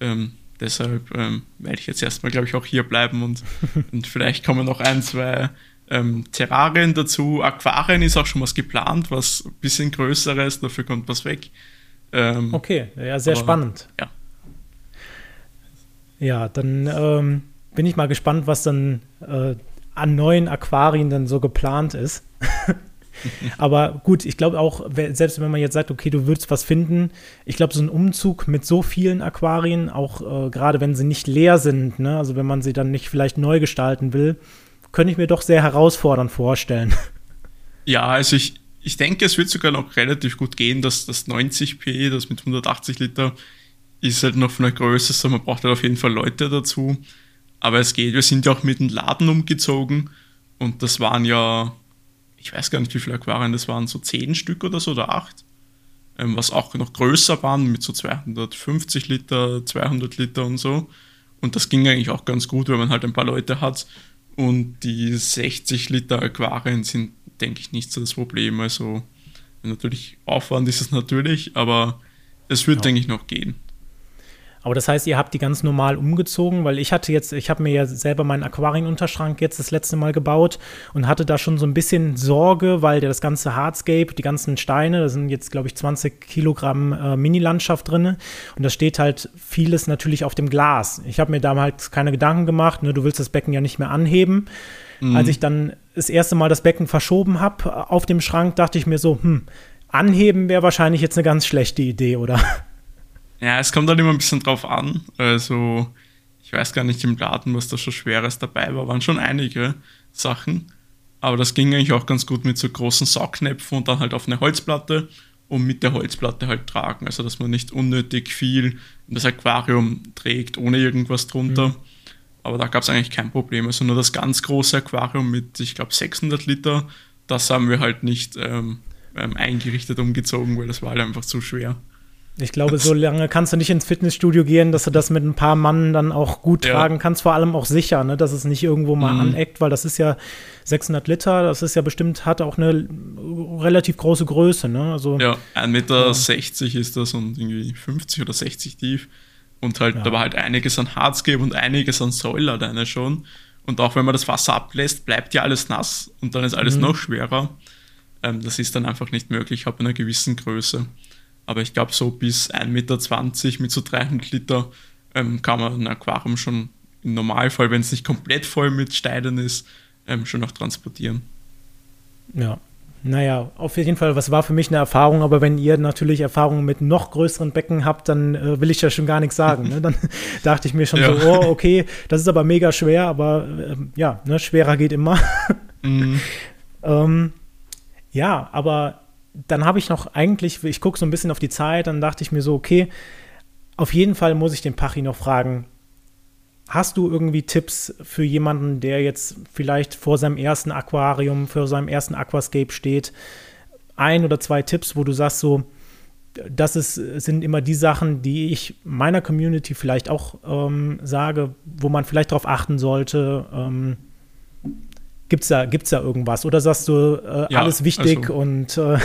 Ähm, deshalb ähm, werde ich jetzt erstmal, glaube ich, auch hier bleiben und, und vielleicht kommen noch ein, zwei ähm, Terrarien dazu. Aquarien ist auch schon was geplant, was ein bisschen größeres, dafür kommt was weg. Ähm, Okay, ja, sehr spannend. Ja. Ja, dann ähm, bin ich mal gespannt, was dann äh, an neuen Aquarien dann so geplant ist. Aber gut, ich glaube auch, selbst wenn man jetzt sagt, okay, du würdest was finden, ich glaube, so ein Umzug mit so vielen Aquarien, auch äh, gerade wenn sie nicht leer sind, ne, also wenn man sie dann nicht vielleicht neu gestalten will, könnte ich mir doch sehr herausfordernd vorstellen. Ja, also ich, ich denke, es wird sogar noch relativ gut gehen, dass das 90p, das mit 180 Liter, ist halt noch von der Größe, so man braucht halt auf jeden Fall Leute dazu. Aber es geht, wir sind ja auch mit dem Laden umgezogen und das waren ja, ich weiß gar nicht, wie viele Aquarien das waren, so 10 Stück oder so oder 8. Ähm, was auch noch größer waren, mit so 250 Liter, 200 Liter und so. Und das ging eigentlich auch ganz gut, wenn man halt ein paar Leute hat. Und die 60 Liter Aquarien sind, denke ich, nicht so das Problem. Also natürlich Aufwand ist es natürlich, aber es wird, Ja. denke ich, noch gehen. Aber das heißt, ihr habt die ganz normal umgezogen, weil ich hatte jetzt, ich habe mir ja selber meinen Aquarienunterschrank jetzt das letzte Mal gebaut und hatte da schon so ein bisschen Sorge, weil der das ganze Hardscape, die ganzen Steine, da sind jetzt, glaube ich, 20 Kilogramm äh, Mini-Landschaft drin und da steht halt vieles natürlich auf dem Glas. Ich habe mir da halt keine Gedanken gemacht, ne, du willst das Becken ja nicht mehr anheben. Als ich dann das erste Mal das Becken verschoben habe auf dem Schrank, dachte ich mir so, hm, anheben wäre wahrscheinlich jetzt eine ganz schlechte Idee, oder? Ja, es kommt halt immer ein bisschen drauf an. Also, ich weiß gar nicht im Laden, was da schon Schweres dabei war. Waren schon einige Sachen. Aber das ging eigentlich auch ganz gut mit so großen Saugnäpfen und dann halt auf eine Holzplatte und mit der Holzplatte halt tragen. Also, dass man nicht unnötig viel in das Aquarium trägt, ohne irgendwas drunter. Aber da gab es eigentlich kein Problem. Also, nur das ganz große Aquarium mit, ich glaube, 600 Liter, das haben wir halt nicht ähm, ähm, eingerichtet umgezogen, weil das war halt einfach zu schwer. Ich glaube, so lange kannst du nicht ins Fitnessstudio gehen, dass du das mit ein paar Mann dann auch gut Ja. tragen kannst, vor allem auch sicher, ne, dass es nicht irgendwo mal Mhm. aneckt, weil das ist ja 600 Liter, das ist ja bestimmt, hat auch eine relativ große Größe, ne, also Ja, 1,60 Meter ist das und irgendwie 50 oder 60 tief. Und halt, Ja. da war halt einiges an Hardscape und einiges an Säule alleine schon. Und auch wenn man das Wasser ablässt, bleibt ja alles nass und dann ist alles Mhm. noch schwerer. Ähm, das ist dann einfach nicht möglich ab einer gewissen Größe. Aber ich glaube, so bis 1,20 Meter mit so 300 Liter ähm, kann man ein Aquarium schon im Normalfall, wenn es nicht komplett voll mit Steinen ist, ähm, schon noch transportieren. ja. Naja, auf jeden Fall, was war für mich eine Erfahrung, aber wenn ihr natürlich Erfahrungen mit noch größeren Becken habt, dann äh, will ich ja schon gar nichts sagen. Ne? Dann dachte ich mir schon Ja. so, oh, okay, das ist aber mega schwer, aber ähm, ja, ne, schwerer geht immer. Mhm. Ähm, ja, aber dann habe ich noch eigentlich, ich gucke so ein bisschen auf die Zeit, dann dachte ich mir so, okay, auf jeden Fall muss ich den Pachi noch fragen, hast du irgendwie Tipps für jemanden, der jetzt vielleicht vor seinem ersten Aquarium, vor seinem ersten Aquascape steht? Ein oder zwei Tipps, wo du sagst so, das ist, sind immer die Sachen, die ich meiner Community vielleicht auch ähm, sage, wo man vielleicht darauf achten sollte. Ähm, Gibt's da, gibt's da irgendwas? Oder sagst du, äh, Ja, alles wichtig also- und Äh,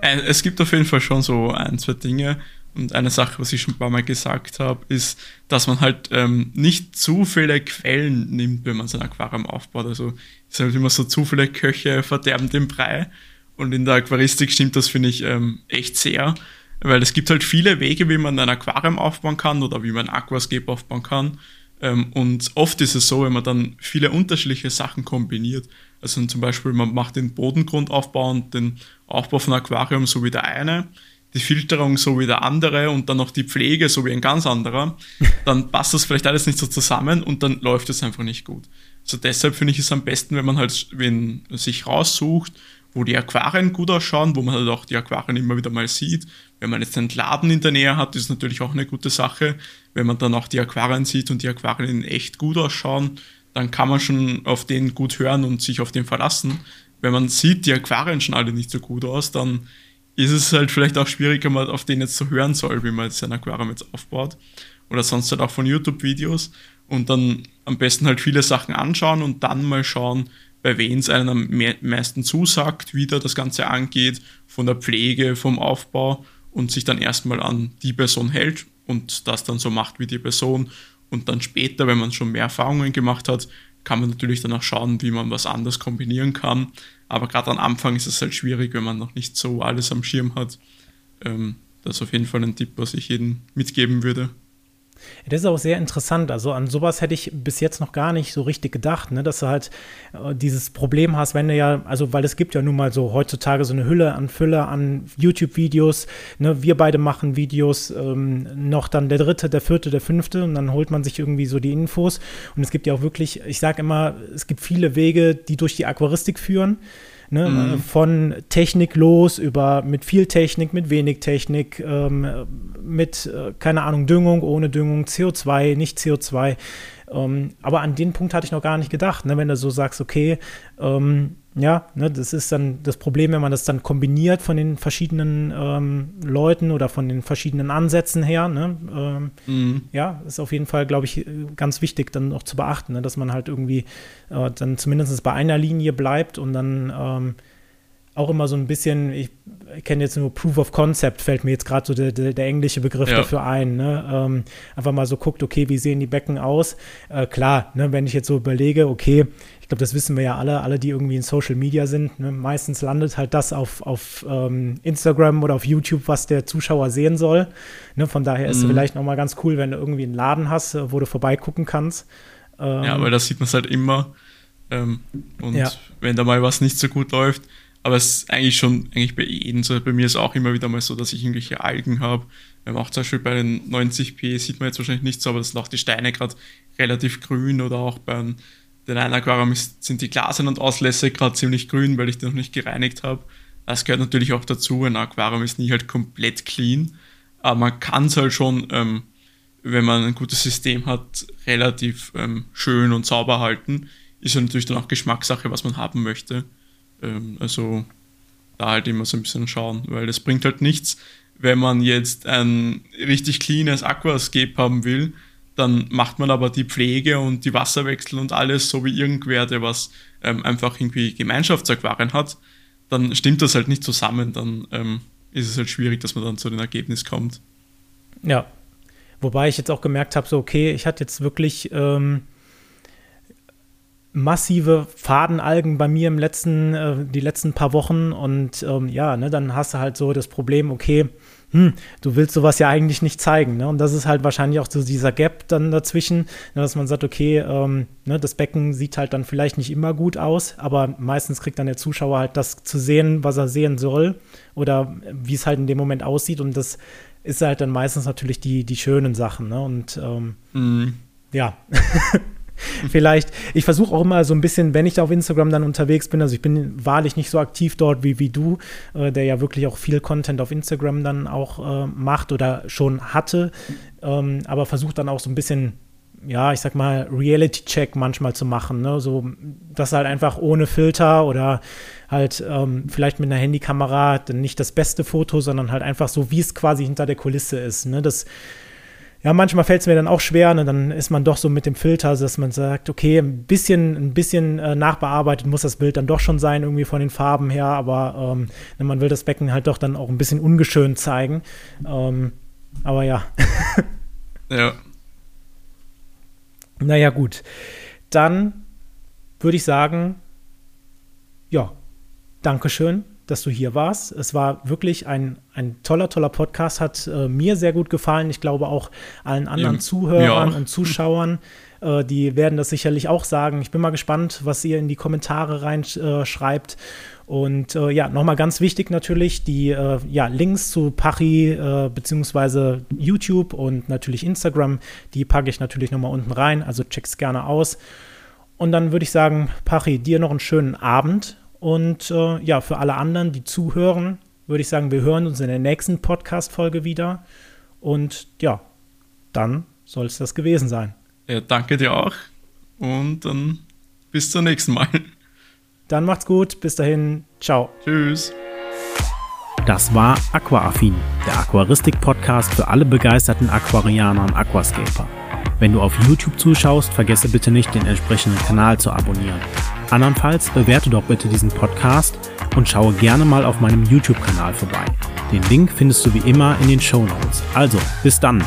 Es gibt auf jeden Fall schon so ein, zwei Dinge. Und eine Sache, was ich schon ein paar Mal gesagt habe, ist, dass man halt ähm, nicht zu viele Quellen nimmt, wenn man sein Aquarium aufbaut. Also es sind halt immer so zu viele Köche verderben den Brei. Und in der Aquaristik stimmt das, finde ich, ähm, echt sehr. Weil es gibt halt viele Wege, wie man ein Aquarium aufbauen kann oder wie man ein Aquascape aufbauen kann. Ähm, und oft ist es so, wenn man dann viele unterschiedliche Sachen kombiniert, Also zum Beispiel, man macht den Bodengrundaufbau und den Aufbau von Aquarium so wie der eine, die Filterung so wie der andere und dann noch die Pflege so wie ein ganz anderer, dann passt das vielleicht alles nicht so zusammen und dann läuft es einfach nicht gut. Also deshalb finde ich es am besten, wenn man halt wenn sich raussucht, wo die Aquarien gut ausschauen, wo man halt auch die Aquarien immer wieder mal sieht. Wenn man jetzt einen Laden in der Nähe hat, ist natürlich auch eine gute Sache. Wenn man dann auch die Aquarien sieht und die Aquarien echt gut ausschauen, dann kann man schon auf den gut hören und sich auf den verlassen. Wenn man sieht, die Aquarien schon alle nicht so gut aus, dann ist es halt vielleicht auch schwieriger, mal auf den jetzt zu hören soll, wie man jetzt sein Aquarium jetzt aufbaut. Oder sonst halt auch von YouTube-Videos. Und dann am besten halt viele Sachen anschauen und dann mal schauen, bei wem es einem am meisten zusagt, wie da das Ganze angeht, von der Pflege, vom Aufbau und sich dann erstmal an die Person hält und das dann so macht wie die Person. Und dann später, wenn man schon mehr Erfahrungen gemacht hat, kann man natürlich dann auch schauen, wie man was anders kombinieren kann. Aber gerade am Anfang ist es halt schwierig, wenn man noch nicht so alles am Schirm hat. Ähm, das ist auf jeden Fall ein Tipp, was ich jedem mitgeben würde. Das ist auch sehr interessant. Also an sowas hätte ich bis jetzt noch gar nicht so richtig gedacht, ne? dass du halt äh, dieses Problem hast, wenn du ja, also weil es gibt ja nun mal so heutzutage so eine Hülle an Fülle an YouTube-Videos. Ne? Wir beide machen Videos, ähm, noch dann der dritte, der vierte, der fünfte und dann holt man sich irgendwie so die Infos. Und es gibt ja auch wirklich, ich sage immer, es gibt viele Wege, die durch die Aquaristik führen. Ne? Mhm. Von Technik los über mit viel Technik, mit wenig Technik, ähm, mit, äh, keine Ahnung, Düngung, ohne Düngung, CO2, nicht CO2. Ähm, aber an den Punkt hatte ich noch gar nicht gedacht, ne? wenn du so sagst, okay, ähm, ja, ne, das ist dann das Problem, wenn man das dann kombiniert von den verschiedenen ähm, Leuten oder von den verschiedenen Ansätzen her. Ne, ähm, mhm. Ja, ist auf jeden Fall, glaube ich, ganz wichtig dann auch zu beachten, ne, dass man halt irgendwie äh, dann zumindest bei einer Linie bleibt und dann ähm, auch immer so ein bisschen, ich, ich kenne jetzt nur Proof of Concept, fällt mir jetzt gerade so der, der, der, englische Begriff ja. dafür ein. Ne? Ähm, einfach mal so guckt, okay, wie sehen die Becken aus? Äh, klar, ne, wenn ich jetzt so überlege, okay, ich glaube, das wissen wir ja alle, alle, die irgendwie in Social Media sind. Ne? Meistens landet halt das auf, auf ähm, Instagram oder auf YouTube, was der Zuschauer sehen soll. Ne? Von daher ist es mhm. vielleicht nochmal ganz cool, wenn du irgendwie einen Laden hast, äh, wo du vorbeigucken kannst. Ähm, ja, weil das sieht man halt immer. Ähm, und ja. wenn da mal was nicht so gut läuft, aber es ist eigentlich schon eigentlich bei jedem so. Bei mir ist auch immer wieder mal so, dass ich irgendwelche Algen habe. Auch zum Beispiel bei den 90p sieht man jetzt wahrscheinlich nicht so, aber das sind auch die Steine gerade relativ grün oder auch beim den einen Aquarium ist, sind die Glasen und Auslässe gerade ziemlich grün, weil ich die noch nicht gereinigt habe. Das gehört natürlich auch dazu. Ein Aquarium ist nie halt komplett clean. Aber man kann es halt schon, ähm, wenn man ein gutes System hat, relativ ähm, schön und sauber halten. Ist ja natürlich dann auch Geschmackssache, was man haben möchte. Ähm, also da halt immer so ein bisschen schauen, weil das bringt halt nichts, wenn man jetzt ein richtig cleanes Aquascape haben will, dann macht man aber die Pflege und die Wasserwechsel und alles so wie irgendwer, der was ähm, einfach irgendwie Gemeinschaftsaquarien hat, dann stimmt das halt nicht zusammen. Dann ähm, ist es halt schwierig, dass man dann zu dem Ergebnis kommt. Ja. Wobei ich jetzt auch gemerkt habe, so, okay, ich hatte jetzt wirklich ähm, massive Fadenalgen bei mir im letzten, äh, die letzten paar Wochen und ähm, ja, ne, dann hast du halt so das Problem, okay, hm, du willst sowas ja eigentlich nicht zeigen. Ne? Und das ist halt wahrscheinlich auch so dieser Gap dann dazwischen, ne, dass man sagt, okay, ähm, ne, das Becken sieht halt dann vielleicht nicht immer gut aus, aber meistens kriegt dann der Zuschauer halt das zu sehen, was er sehen soll oder wie es halt in dem Moment aussieht. Und das ist halt dann meistens natürlich die, die schönen Sachen. Ne? Und ähm, mhm. ja. vielleicht, ich versuche auch immer so ein bisschen, wenn ich da auf Instagram dann unterwegs bin, also ich bin wahrlich nicht so aktiv dort wie, wie du, äh, der ja wirklich auch viel Content auf Instagram dann auch äh, macht oder schon hatte, ähm, aber versucht dann auch so ein bisschen ja, ich sag mal, Reality-Check manchmal zu machen. Ne? So, das halt einfach ohne Filter oder halt ähm, vielleicht mit einer Handykamera dann nicht das beste Foto, sondern halt einfach so, wie es quasi hinter der Kulisse ist. Ne? Das ja, manchmal fällt es mir dann auch schwer, ne? dann ist man doch so mit dem Filter, dass man sagt, okay, ein bisschen, ein bisschen äh, nachbearbeitet muss das Bild dann doch schon sein, irgendwie von den Farben her, aber ähm, ne, man will das Becken halt doch dann auch ein bisschen ungeschönt zeigen. Ähm, aber ja. ja. Naja, gut. Dann würde ich sagen, ja, Dankeschön dass du hier warst. Es war wirklich ein, ein toller, toller Podcast, hat äh, mir sehr gut gefallen. Ich glaube auch allen anderen ja, Zuhörern und Zuschauern. Äh, die werden das sicherlich auch sagen. Ich bin mal gespannt, was ihr in die Kommentare reinschreibt. Äh, und äh, ja, nochmal ganz wichtig natürlich, die äh, ja, Links zu Pachi äh, beziehungsweise YouTube und natürlich Instagram, die packe ich natürlich nochmal unten rein, also check's gerne aus. Und dann würde ich sagen, Pachi, dir noch einen schönen Abend. Und äh, ja, für alle anderen, die zuhören, würde ich sagen, wir hören uns in der nächsten Podcast-Folge wieder. Und ja, dann soll es das gewesen sein. Ja, danke dir auch. Und dann bis zum nächsten Mal. Dann macht's gut. Bis dahin. Ciao. Tschüss. Das war Aquaaffin, der Aquaristik-Podcast für alle begeisterten Aquarianer und Aquascaper. Wenn du auf YouTube zuschaust, vergesse bitte nicht, den entsprechenden Kanal zu abonnieren. Andernfalls bewerte doch bitte diesen Podcast und schaue gerne mal auf meinem YouTube-Kanal vorbei. Den Link findest du wie immer in den Show Notes. Also, bis dann!